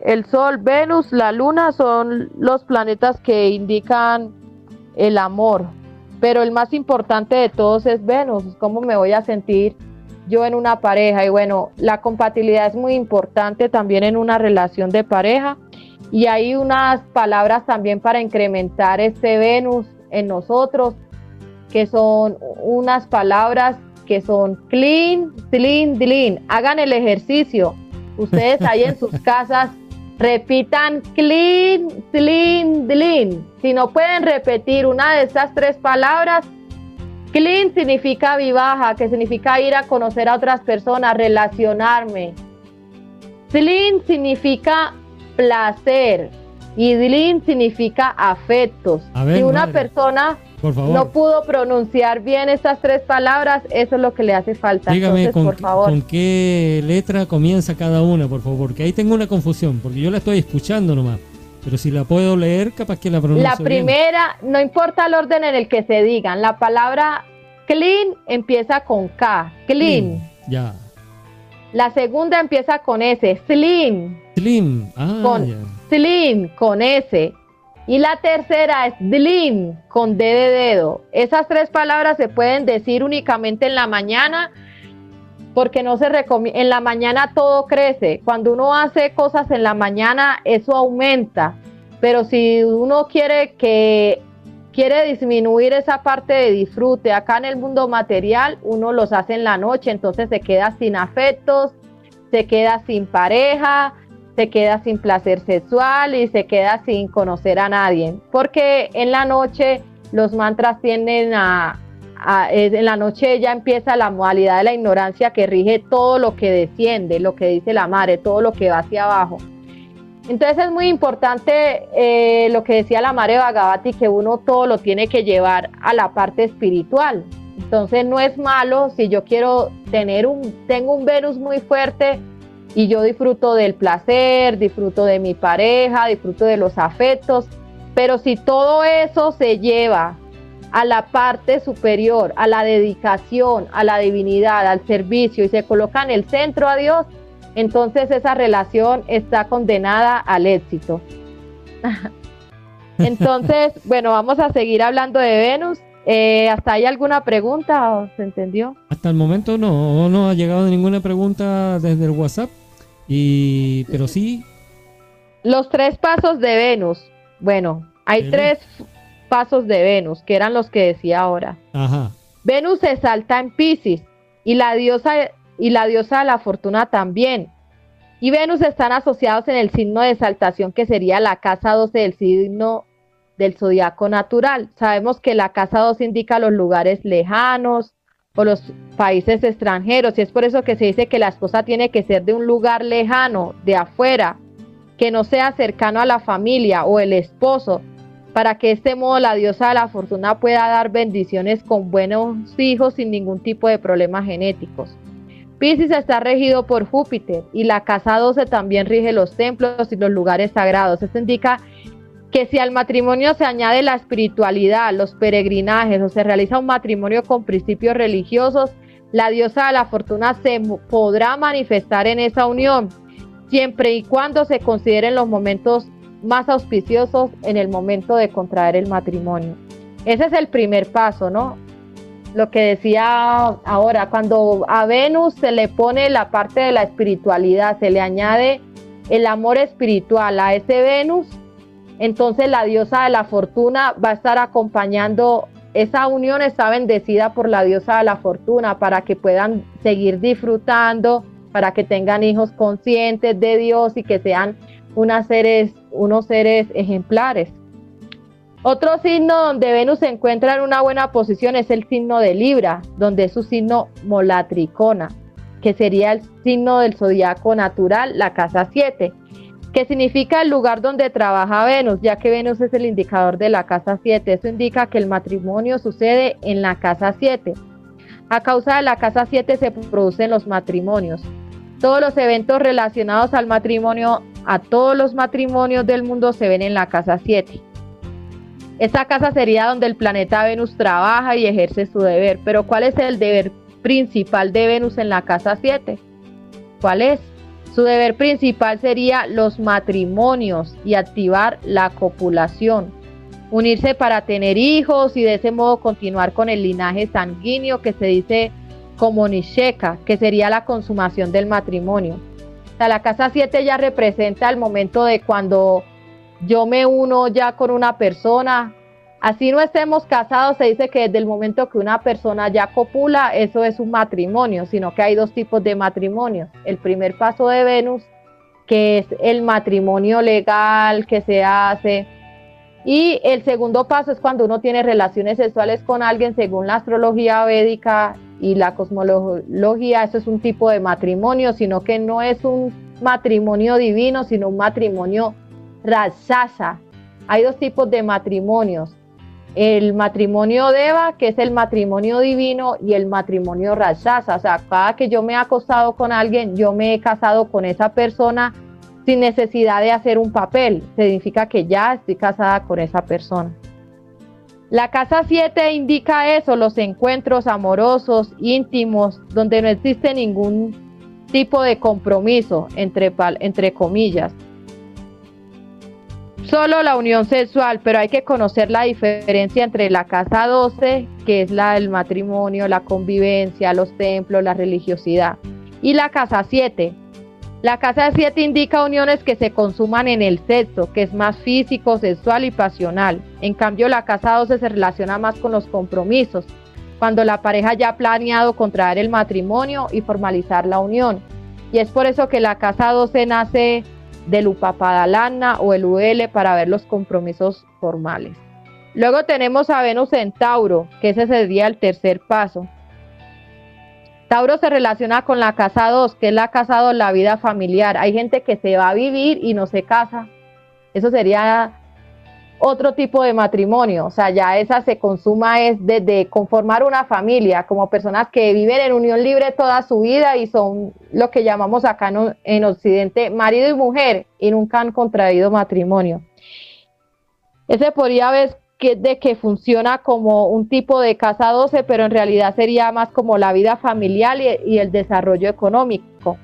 El Sol, Venus, la Luna son los planetas que indican el amor, pero el más importante de todos es Venus, cómo me voy a sentir yo en una pareja. Y bueno, la compatibilidad es muy importante también en una relación de pareja. Y hay unas palabras también para incrementar este Venus en nosotros, que son unas palabras que son clean, clean, clean. Hagan el ejercicio. Ustedes ahí en sus casas Repitan clean, clean, clean. Si no pueden repetir una de estas tres palabras, clean significa vivaja, que significa ir a conocer a otras personas, relacionarme. Clean significa placer y clean significa afectos. si una persona no pudo pronunciar bien estas tres palabras, eso es lo que le hace falta. Dígame con, por favor. con qué letra comienza cada una, por favor, porque ahí tengo una confusión, porque yo la estoy escuchando nomás. Pero si la puedo leer, capaz que la pronuncio La primera, no importa el orden en el que se digan, la palabra clean empieza con K, clean. ya. La segunda empieza con S, slim. Slim, ah, con, Slim, con S. Y la tercera es DLIN con D de dedo. Esas tres palabras se pueden decir únicamente en la mañana porque no se recomienda. En la mañana todo crece. Cuando uno hace cosas en la mañana, eso aumenta. Pero si uno quiere que quiere disminuir esa parte de disfrute acá en el mundo material, uno los hace en la noche, entonces se queda sin afectos, se queda sin pareja, se queda sin placer sexual y se queda sin conocer a nadie. Porque en la noche los mantras tienden a, en la noche ya empieza la modalidad de la ignorancia que rige todo lo que desciende, lo que dice la madre, todo lo que va hacia abajo. Entonces es muy importante eh, lo que decía la madre Bhagavati, que uno todo lo tiene que llevar a la parte espiritual. Entonces no es malo si yo quiero tener un, tengo un Venus muy fuerte, y yo disfruto del placer, disfruto de mi pareja, disfruto de los afectos, pero si todo eso se lleva a la parte superior, a la dedicación, a la divinidad, al servicio y se coloca en el centro a Dios, entonces esa relación está condenada al éxito. entonces, bueno, vamos a seguir hablando de Venus. Eh, ¿Hasta ahí alguna pregunta? ¿Se entendió? Hasta el momento no, no ha llegado ninguna pregunta desde el WhatsApp. Y, pero sí. Los tres pasos de Venus. Bueno, hay tres pasos de Venus, que eran los que decía ahora. Ajá. Venus se salta en Pisces y la diosa y la diosa de la fortuna también. Y Venus están asociados en el signo de exaltación que sería la casa 12 del signo del zodiaco natural. Sabemos que la casa 2 indica los lugares lejanos, o los países extranjeros. Y es por eso que se dice que la esposa tiene que ser de un lugar lejano, de afuera, que no sea cercano a la familia o el esposo, para que de este modo la diosa de la fortuna pueda dar bendiciones con buenos hijos sin ningún tipo de problemas genéticos. Pisces está regido por Júpiter y la casa 12 también rige los templos y los lugares sagrados. Esto indica que si al matrimonio se añade la espiritualidad, los peregrinajes o se realiza un matrimonio con principios religiosos, la diosa de la fortuna se podrá manifestar en esa unión, siempre y cuando se consideren los momentos más auspiciosos en el momento de contraer el matrimonio. Ese es el primer paso, ¿no? Lo que decía ahora, cuando a Venus se le pone la parte de la espiritualidad, se le añade el amor espiritual a ese Venus, entonces la diosa de la fortuna va a estar acompañando, esa unión está bendecida por la diosa de la fortuna para que puedan seguir disfrutando, para que tengan hijos conscientes de Dios y que sean unas seres, unos seres ejemplares. Otro signo donde Venus se encuentra en una buena posición es el signo de Libra, donde es su signo molatricona, que sería el signo del zodiaco natural, la casa 7 que significa el lugar donde trabaja Venus, ya que Venus es el indicador de la casa 7. Eso indica que el matrimonio sucede en la casa 7. A causa de la casa 7 se producen los matrimonios. Todos los eventos relacionados al matrimonio, a todos los matrimonios del mundo se ven en la casa 7. Esta casa sería donde el planeta Venus trabaja y ejerce su deber. Pero ¿cuál es el deber principal de Venus en la casa 7? ¿Cuál es? Su deber principal sería los matrimonios y activar la copulación, unirse para tener hijos y de ese modo continuar con el linaje sanguíneo que se dice como Nisheka, que sería la consumación del matrimonio. La casa 7 ya representa el momento de cuando yo me uno ya con una persona, Así no estemos casados, se dice que desde el momento que una persona ya copula, eso es un matrimonio, sino que hay dos tipos de matrimonios. El primer paso de Venus, que es el matrimonio legal que se hace. Y el segundo paso es cuando uno tiene relaciones sexuales con alguien según la astrología védica y la cosmología, eso es un tipo de matrimonio, sino que no es un matrimonio divino, sino un matrimonio rasasa. Hay dos tipos de matrimonios, el matrimonio Deva, que es el matrimonio divino, y el matrimonio Rashasa. O sea, cada que yo me he acostado con alguien, yo me he casado con esa persona sin necesidad de hacer un papel. Significa que ya estoy casada con esa persona. La casa 7 indica eso, los encuentros amorosos, íntimos, donde no existe ningún tipo de compromiso, entre, entre comillas solo la unión sexual, pero hay que conocer la diferencia entre la casa 12, que es la del matrimonio, la convivencia, los templos, la religiosidad, y la casa 7. La casa 7 indica uniones que se consuman en el sexo, que es más físico, sexual y pasional. En cambio, la casa 12 se relaciona más con los compromisos, cuando la pareja ya ha planeado contraer el matrimonio y formalizar la unión. Y es por eso que la casa 12 nace del Upapadalana o el UL para ver los compromisos formales. Luego tenemos a Venus en Tauro, que ese sería el tercer paso. Tauro se relaciona con la casa 2, que es la casa 2, la vida familiar. Hay gente que se va a vivir y no se casa. Eso sería otro tipo de matrimonio, o sea, ya esa se consuma es desde conformar una familia, como personas que viven en unión libre toda su vida y son lo que llamamos acá en, Occidente marido y mujer y nunca han contraído matrimonio. Ese podría ver que, de que funciona como un tipo de casa 12, pero en realidad sería más como la vida familiar y el desarrollo económico.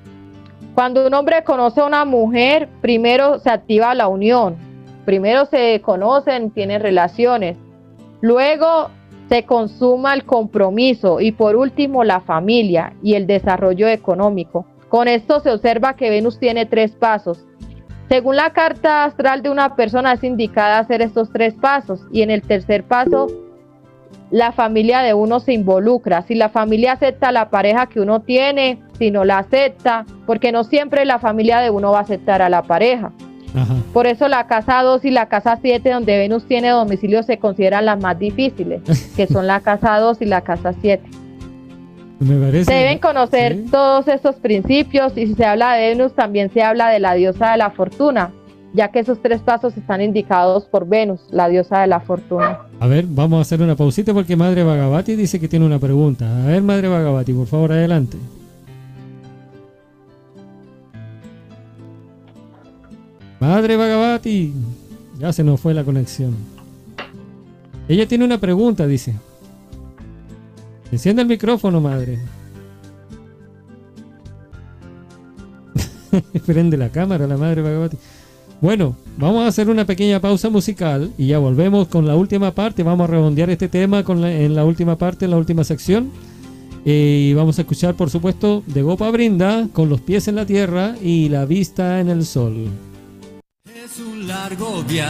Cuando un hombre conoce a una mujer, primero se activa la unión, Primero se conocen, tienen relaciones, luego se consuma el compromiso y por último la familia y el desarrollo económico. Con esto se observa que Venus tiene tres pasos. Según la carta astral de una persona es indicada hacer estos tres pasos y en el tercer paso la familia de uno se involucra. Si la familia acepta la pareja que uno tiene, si no la acepta, porque no siempre la familia de uno va a aceptar a la pareja. Por eso la casa 2 y la casa 7, donde Venus tiene domicilio, se consideran las más difíciles, que son la casa 2 y la casa 7. Se deben conocer todos estos principios y si se habla de Venus también se habla de la diosa de la fortuna, ya que esos tres pasos están indicados por Venus, la diosa de la fortuna. A ver, vamos a hacer una pausita porque Madre Bhagavati dice que tiene una pregunta. A ver, Madre Bhagavati, por favor, adelante. Madre Bhagavati, ya se nos fue la conexión. Ella tiene una pregunta, dice. Enciende el micrófono, madre. Prende la cámara, la madre Bhagavati. Bueno, vamos a hacer una pequeña pausa musical y ya volvemos con la última parte. Vamos a redondear este tema con en la última parte, en la última sección. Eh, y vamos a escuchar, por supuesto, de Gopa Brinda, con los pies en la tierra y la vista en el sol. Es un largo viaje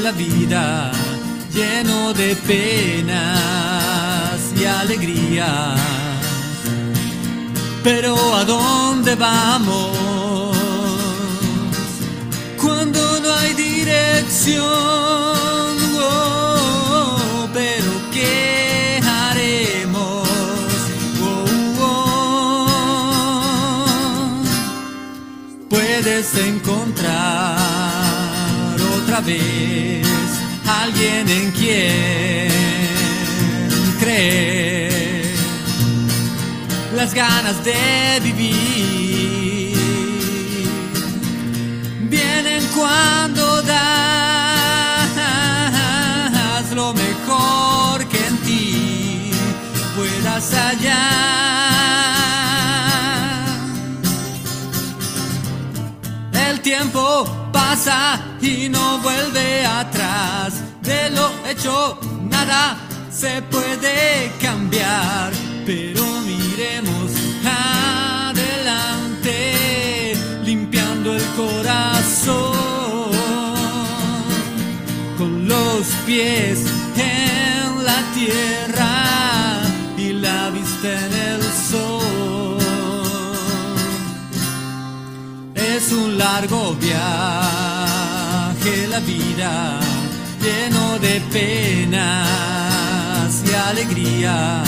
la vida, lleno de penas y alegrías. Pero ¿a dónde vamos cuando no hay dirección? Oh, pero ¿qué haremos? Oh, oh. Puedes encontrar otra vez alguien en quien creer, las ganas de vivir vienen cuando das lo mejor que en ti puedas hallar. El tiempo pasa y no vuelve atrás. De lo hecho, nada se puede cambiar. Pero miremos adelante, limpiando el corazón con los pies en la tierra y la vista en el sol. Es un largo viaje la vida, lleno de penas y alegría.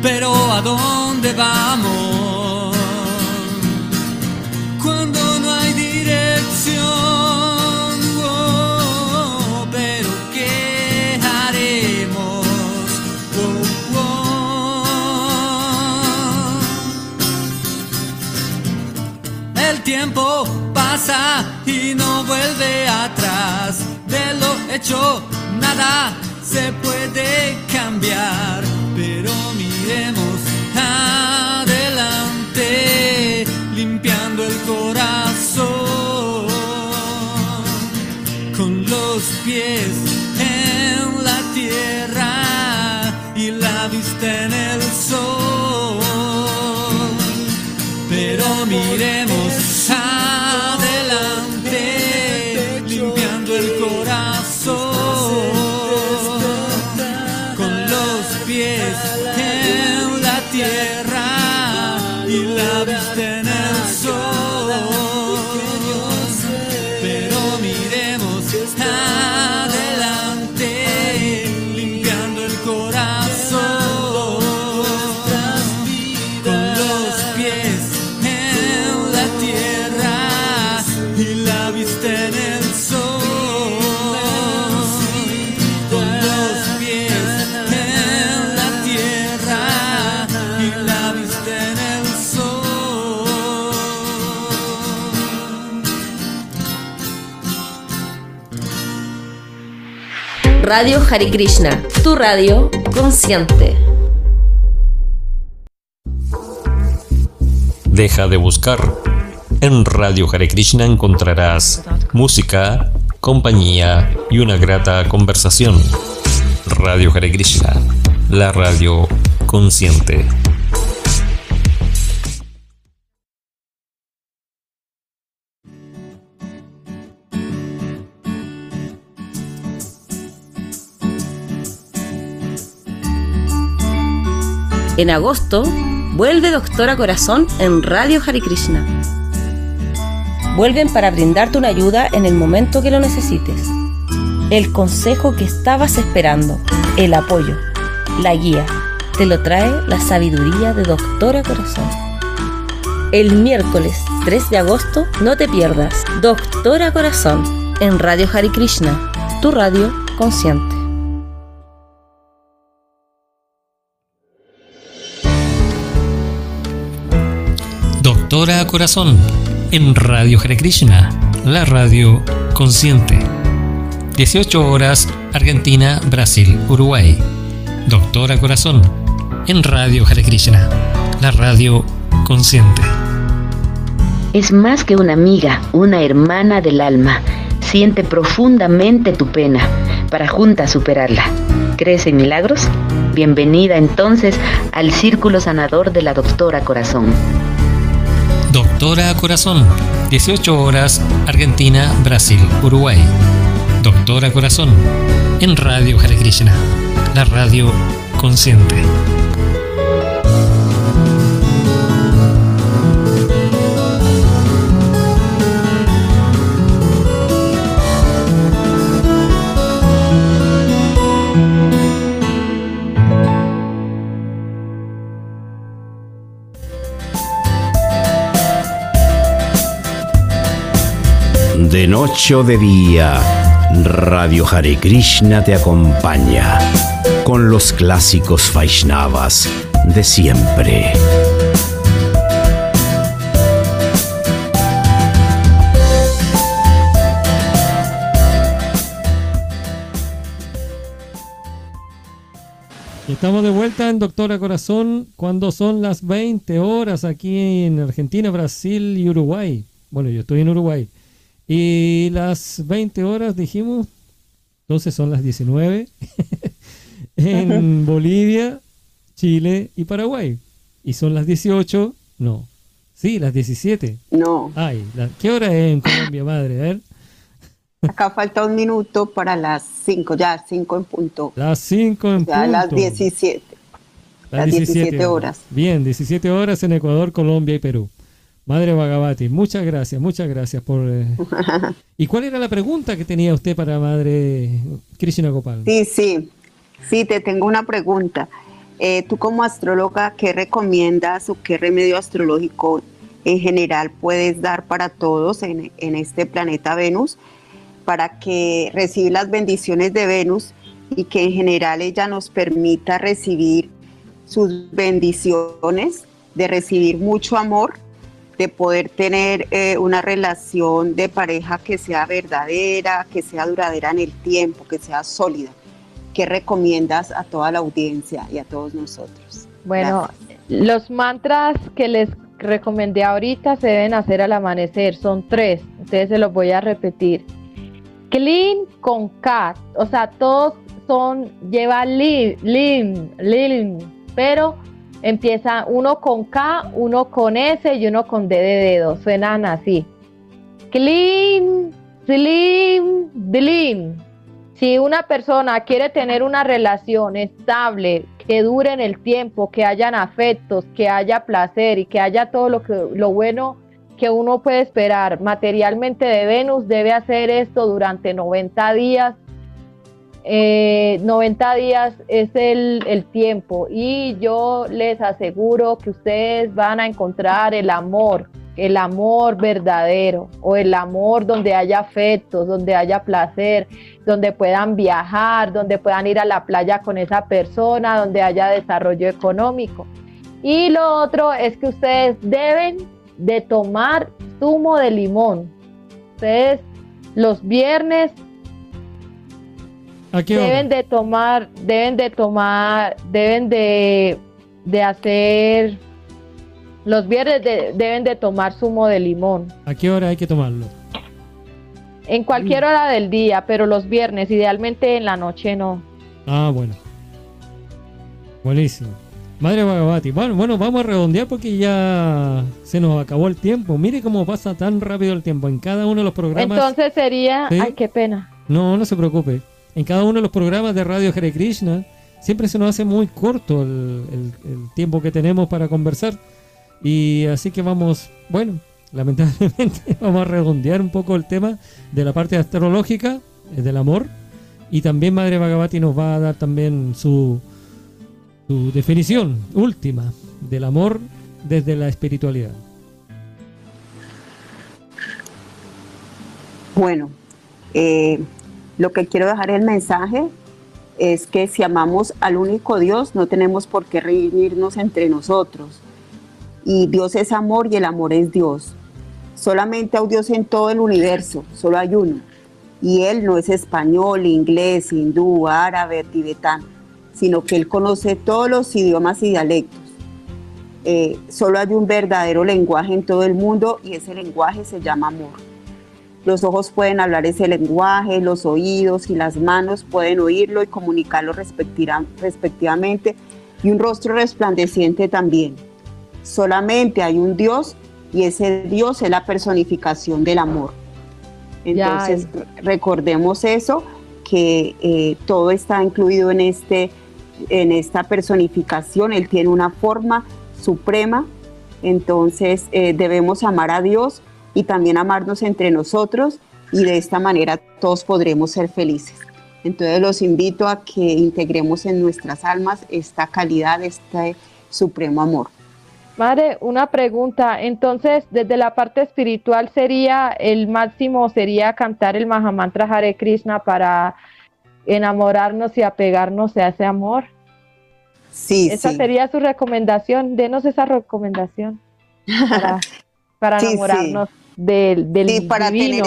Pero ¿a dónde vamos? Cuando no hay dirección. Tiempo pasa y no vuelve atrás. De lo hecho, nada se puede cambiar. Pero miremos adelante, limpiando el corazón con los pies en la tierra y la vista en el Radio Hari Krishna, tu radio consciente. Deja de buscar. En Radio Hare Krishna encontrarás música, compañía y una grata conversación. Radio Hare Krishna, la radio consciente. En agosto, vuelve Doctora Corazón en Radio Hari Krishna. Vuelven para brindarte una ayuda en el momento que lo necesites. El consejo que estabas esperando, el apoyo. la guía. Te lo trae la sabiduría de Doctora Corazón. El miércoles 3 de agosto no te pierdas Doctora Corazón en Radio Hari Krishna, tu radio consciente. Doctora Corazón en Radio Hare Krishna, la radio consciente. 18 horas Argentina, Brasil, Uruguay. Doctora Corazón en Radio Hare Krishna, la radio consciente. Es más que una amiga, una hermana del alma. Siente profundamente tu pena para juntas superarla. ¿Crees en milagros? Bienvenida entonces al Círculo Sanador de la Doctora Corazón. Doctora Corazón, 18 horas, Argentina, Brasil, Uruguay. Doctora Corazón, en Radio Hare Krishna, la radio consciente. De noche o de día, Radio Hare Krishna te acompaña con los clásicos Vaishnavas de siempre. Estamos de vuelta en Doctora Corazón cuando son las 20 horas aquí en Argentina, Brasil y Uruguay. Bueno, yo estoy en Uruguay. Y las 20 horas dijimos, entonces son las 19 en Bolivia, Chile y Paraguay. Y son las 18, no. Sí, las 17. No. Ay, ¿qué hora es en Colombia, madre? A ver. Acá falta un minuto para las 5, ya 5 en punto. Las 5 en ya punto. las 17. Las, 17, horas. Bien, 17 horas en Ecuador, Colombia y Perú. Madre Bhagavati, muchas gracias, muchas gracias por... Eh, ¿Y cuál era la pregunta que tenía usted para Madre Krishna Gopal? Sí, sí, sí, te tengo una pregunta. Eh, tú como astróloga, ¿qué recomiendas o qué remedio astrológico en general puedes dar para todos en, en este planeta Venus para que recibir las bendiciones de Venus y que en general ella nos permita recibir sus bendiciones, de recibir mucho amor de poder tener eh, una relación de pareja que sea verdadera, que sea duradera en el tiempo, que sea sólida. ¿Qué recomiendas a toda la audiencia y a todos nosotros? Bueno, los mantras que les recomendé ahorita se deben hacer al amanecer, son tres, entonces se los voy a repetir. Clean con K, o sea, todos son, lleva lim, lim, lim, pero Empieza uno con K, uno con S y uno con D de dedo. Suenan así. Clean, slim, dilim. Si una persona quiere tener una relación estable, que dure en el tiempo, que hayan afectos, que haya placer y que haya todo lo, que, lo bueno que uno puede esperar materialmente de Venus, debe hacer esto durante 90 días 90 eh, días es el, el, tiempo y yo les aseguro que ustedes van a encontrar el amor, el amor verdadero o el amor donde haya afectos, donde haya placer, donde puedan viajar, donde puedan ir a la playa con esa persona, donde haya desarrollo económico. Y lo otro es que ustedes deben de tomar zumo de limón. Ustedes los viernes deben de tomar, deben de tomar, deben de, hacer, los viernes deben de tomar zumo de limón. ¿A qué hora hay que tomarlo? En cualquier hora del día, pero los viernes, idealmente en la noche no. Ah, bueno. Buenísimo. Madre Bhagavati. Bueno, bueno, vamos a redondear porque ya se nos acabó el tiempo. Mire cómo pasa tan rápido el tiempo en cada uno de los programas. Entonces sería, ay, qué pena. No, no se preocupe en cada uno de los programas de Radio Hare Krishna siempre se nos hace muy corto el, tiempo que tenemos para conversar. Y así que vamos, bueno, lamentablemente vamos a redondear un poco el tema de la parte astrológica, eh, del amor. Y también Madre Bhagavati nos va a dar también su, tu definición última del amor desde la espiritualidad. Bueno, eh, lo que quiero dejar el mensaje es que si amamos al único Dios, no tenemos por qué reunirnos entre nosotros. Y Dios es amor y el amor es Dios. Solamente hay Dios en todo el universo, solo hay uno. Y Él no es español, inglés, hindú, árabe, tibetano, sino que Él conoce todos los idiomas y dialectos. Eh, solo hay un verdadero lenguaje en todo el mundo y ese lenguaje se llama amor. Los ojos pueden hablar ese lenguaje, los oídos y las manos pueden oírlo y comunicarlo respectivamente y un rostro resplandeciente también. Solamente hay un Dios y ese Dios es la personificación del amor. Entonces, recordemos eso, que eh, todo está incluido en, este, en esta personificación. Él tiene una forma suprema. Entonces, eh, debemos amar a Dios y también amarnos entre nosotros y de esta manera todos podremos ser felices. Entonces, los invito a que integremos en nuestras almas esta calidad, este supremo amor. Madre, una pregunta. Entonces, desde la parte espiritual sería el máximo sería cantar el Mahamantra Hare Krishna para enamorarnos y apegarnos a ese amor. Sí, esa sería su recomendación. Denos esa recomendación para, enamorarnos del, del sí, para tener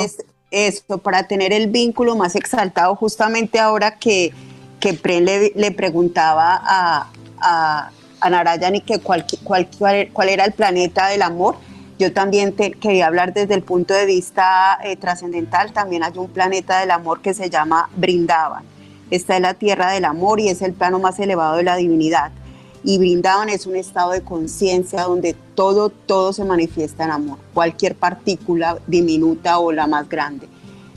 esto, para tener el vínculo más exaltado, justamente ahora que, que Pren le, preguntaba a, a a Narayani que cuál, cuál, cuál, era el planeta del amor. Yo también te quería hablar desde el punto de vista eh, trascendental. También hay un planeta del amor que se llama Brindavan. Esta es la tierra del amor y es el plano más elevado de la divinidad. Y Brindavan es un estado de conciencia donde todo, todo se manifiesta en amor, cualquier partícula diminuta o la más grande.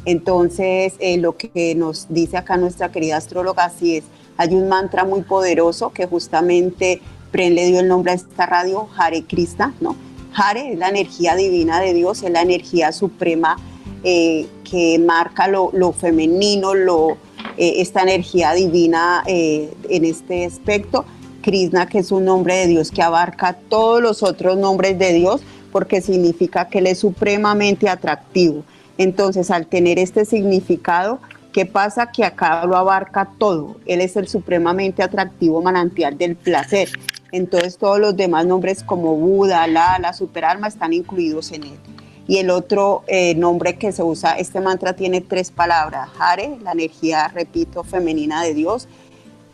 Entonces, eh, lo que nos dice acá nuestra querida astróloga, así es, hay un mantra muy poderoso que justamente Pren le dio el nombre a esta radio, Hare Krishna, ¿no? Hare es la energía divina de Dios, es la energía suprema eh, que marca lo, femenino, lo, eh, esta energía divina eh, en este aspecto. Krishna, que es un nombre de Dios que abarca todos los otros nombres de Dios, porque significa que Él es supremamente atractivo. Entonces, al tener este significado, ¿qué pasa? Que acá lo abarca todo. Él es el supremamente atractivo manantial del placer. Entonces todos los demás nombres como Buda, la, la superalma están incluidos en él. Y el otro eh, nombre que se usa, este mantra tiene tres palabras. Hare, la energía, repito, femenina de Dios.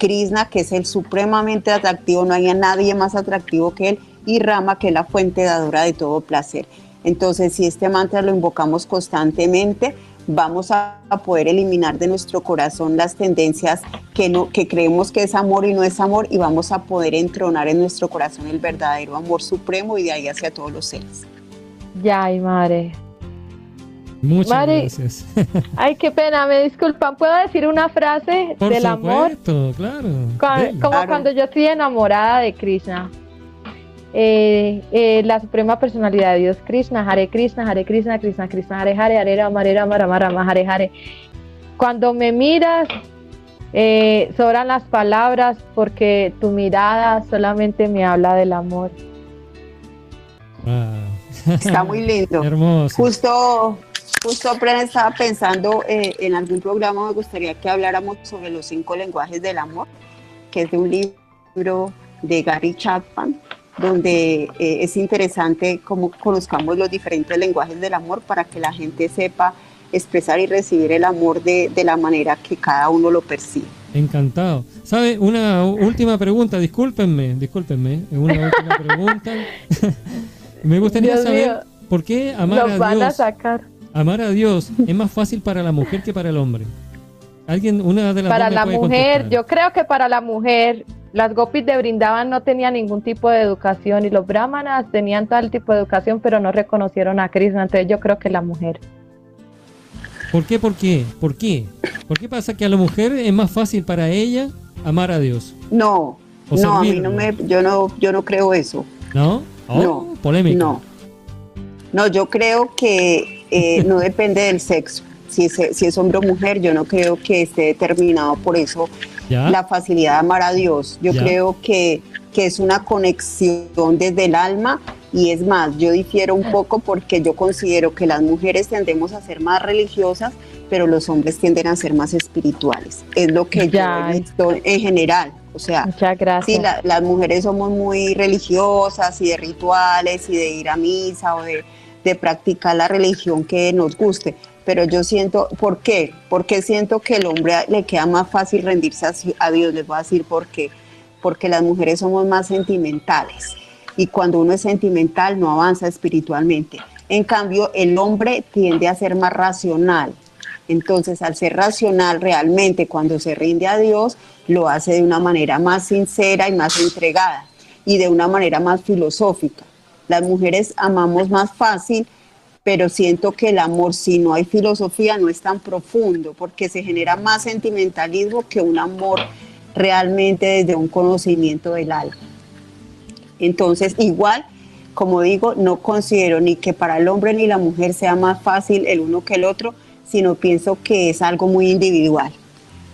Krishna, que es el supremamente atractivo, no hay nadie más atractivo que él. Y Rama, que es la fuente dadora de todo placer. Entonces, si este mantra lo invocamos constantemente, vamos a, poder eliminar de nuestro corazón las tendencias que, que creemos que es amor y no es amor y vamos a poder entronar en nuestro corazón el verdadero amor supremo y de ahí hacia todos los seres. Ya, ay, madre. Muchas gracias. Ay, qué pena, me disculpan. ¿Puedo decir una frase del amor? claro. como cuando yo estoy enamorada de Krishna. Eh, eh, la suprema personalidad de Dios, Krishna, Hare Krishna, Hare Krishna, Krishna Krishna, Hare Hare, Hare Rama, Hare Rama, Rama Rama, Hare Hare. Cuando me miras, eh, sobran las palabras porque tu mirada solamente me habla del amor. Está muy lindo. Hermoso. Justo, justo estaba pensando en algún programa, me gustaría que habláramos sobre los cinco lenguajes del amor, que es de un libro de Gary Chapman donde eh, es interesante cómo conozcamos los diferentes lenguajes del amor para que la gente sepa expresar y recibir el amor de, la manera que cada uno lo percibe. Encantado. ¿Sabe? Una última pregunta, discúlpenme, discúlpenme, una última pregunta. Me gustaría saber por qué amar a Dios. Amar a Dios es más fácil para la mujer que para el hombre. Alguien, una de las Para la mujer, yo creo que para la mujer las gopis de Brindaban no tenían ningún tipo de educación y los brahmanas tenían tal tipo de educación, pero no reconocieron a Krishna. Entonces yo creo que la mujer. ¿Por qué? ¿Por qué? ¿Por qué? ¿Por qué pasa que a la mujer es más fácil para ella amar a Dios? No, no, a mí no me, yo no, yo no creo eso. ¿No? Oh, no, polémica. No, no, yo creo que eh, no depende del sexo si es, si es hombre o mujer, yo no creo que esté determinado por eso la facilidad de amar a Dios. Yo creo que, que es una conexión desde el alma y es más, yo difiero un poco porque yo considero que las mujeres tendemos a ser más religiosas, pero los hombres tienden a ser más espirituales. Es lo que yo he visto en general. O sea, sí, las mujeres somos muy religiosas y de rituales y de ir a misa o de, de practicar la religión que nos guste, pero yo siento, ¿por qué? Porque siento que el hombre le queda más fácil rendirse a, Dios, les voy a decir por qué. Porque las mujeres somos más sentimentales y cuando uno es sentimental no avanza espiritualmente. En cambio, el hombre tiende a ser más racional. Entonces, al ser racional realmente, cuando se rinde a Dios, lo hace de una manera más sincera y más entregada y de una manera más filosófica. Las mujeres amamos más fácil, pero siento que el amor, si no hay filosofía, no es tan profundo, porque se genera más sentimentalismo que un amor realmente desde un conocimiento del alma. Entonces, igual, como digo, no considero ni que para el hombre ni la mujer sea más fácil el uno que el otro, sino pienso que es algo muy individual.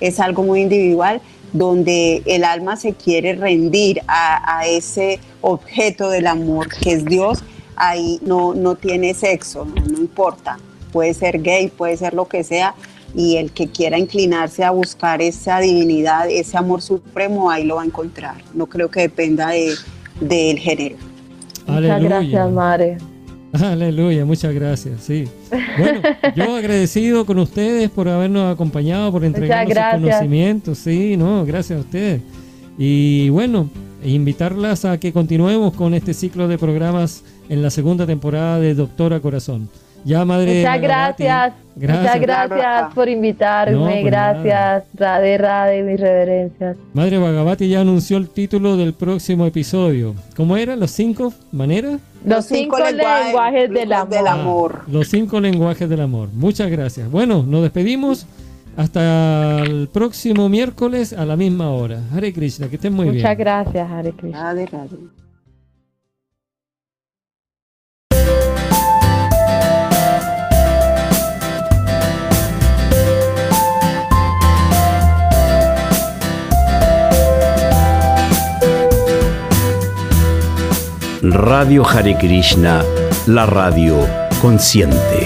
Es algo muy individual donde el alma se quiere rendir a, ese objeto del amor que es Dios, ahí no, no tiene sexo, no, importa. Puede ser gay, puede ser lo que sea, y el que quiera inclinarse a buscar esa divinidad, ese amor supremo, ahí lo va a encontrar. No creo que dependa de, del género. Muchas gracias, Mare. Aleluya, muchas gracias, sí. Bueno, yo agradecido con ustedes por habernos acompañado, por entregarnos sus conocimientos, sí, no, gracias a ustedes. Y bueno, invitarlas a que continuemos con este ciclo de programas en la segunda temporada de Doctora Corazón. Ya, madre. Muchas gracias. Muchas gracias por invitarme. gracias, Rade Rade, mis reverencias. Madre Bagabati ya anunció el título del próximo episodio. ¿Cómo era? ¿Los cinco maneras? Los, cinco, lenguajes, del, amor. los cinco lenguajes del amor. Muchas gracias. Bueno, nos despedimos. Hasta el próximo miércoles a la misma hora. Hare Krishna, que estén muy bien. Muchas gracias, Hare Krishna. Radio Hare Krishna, la radio consciente.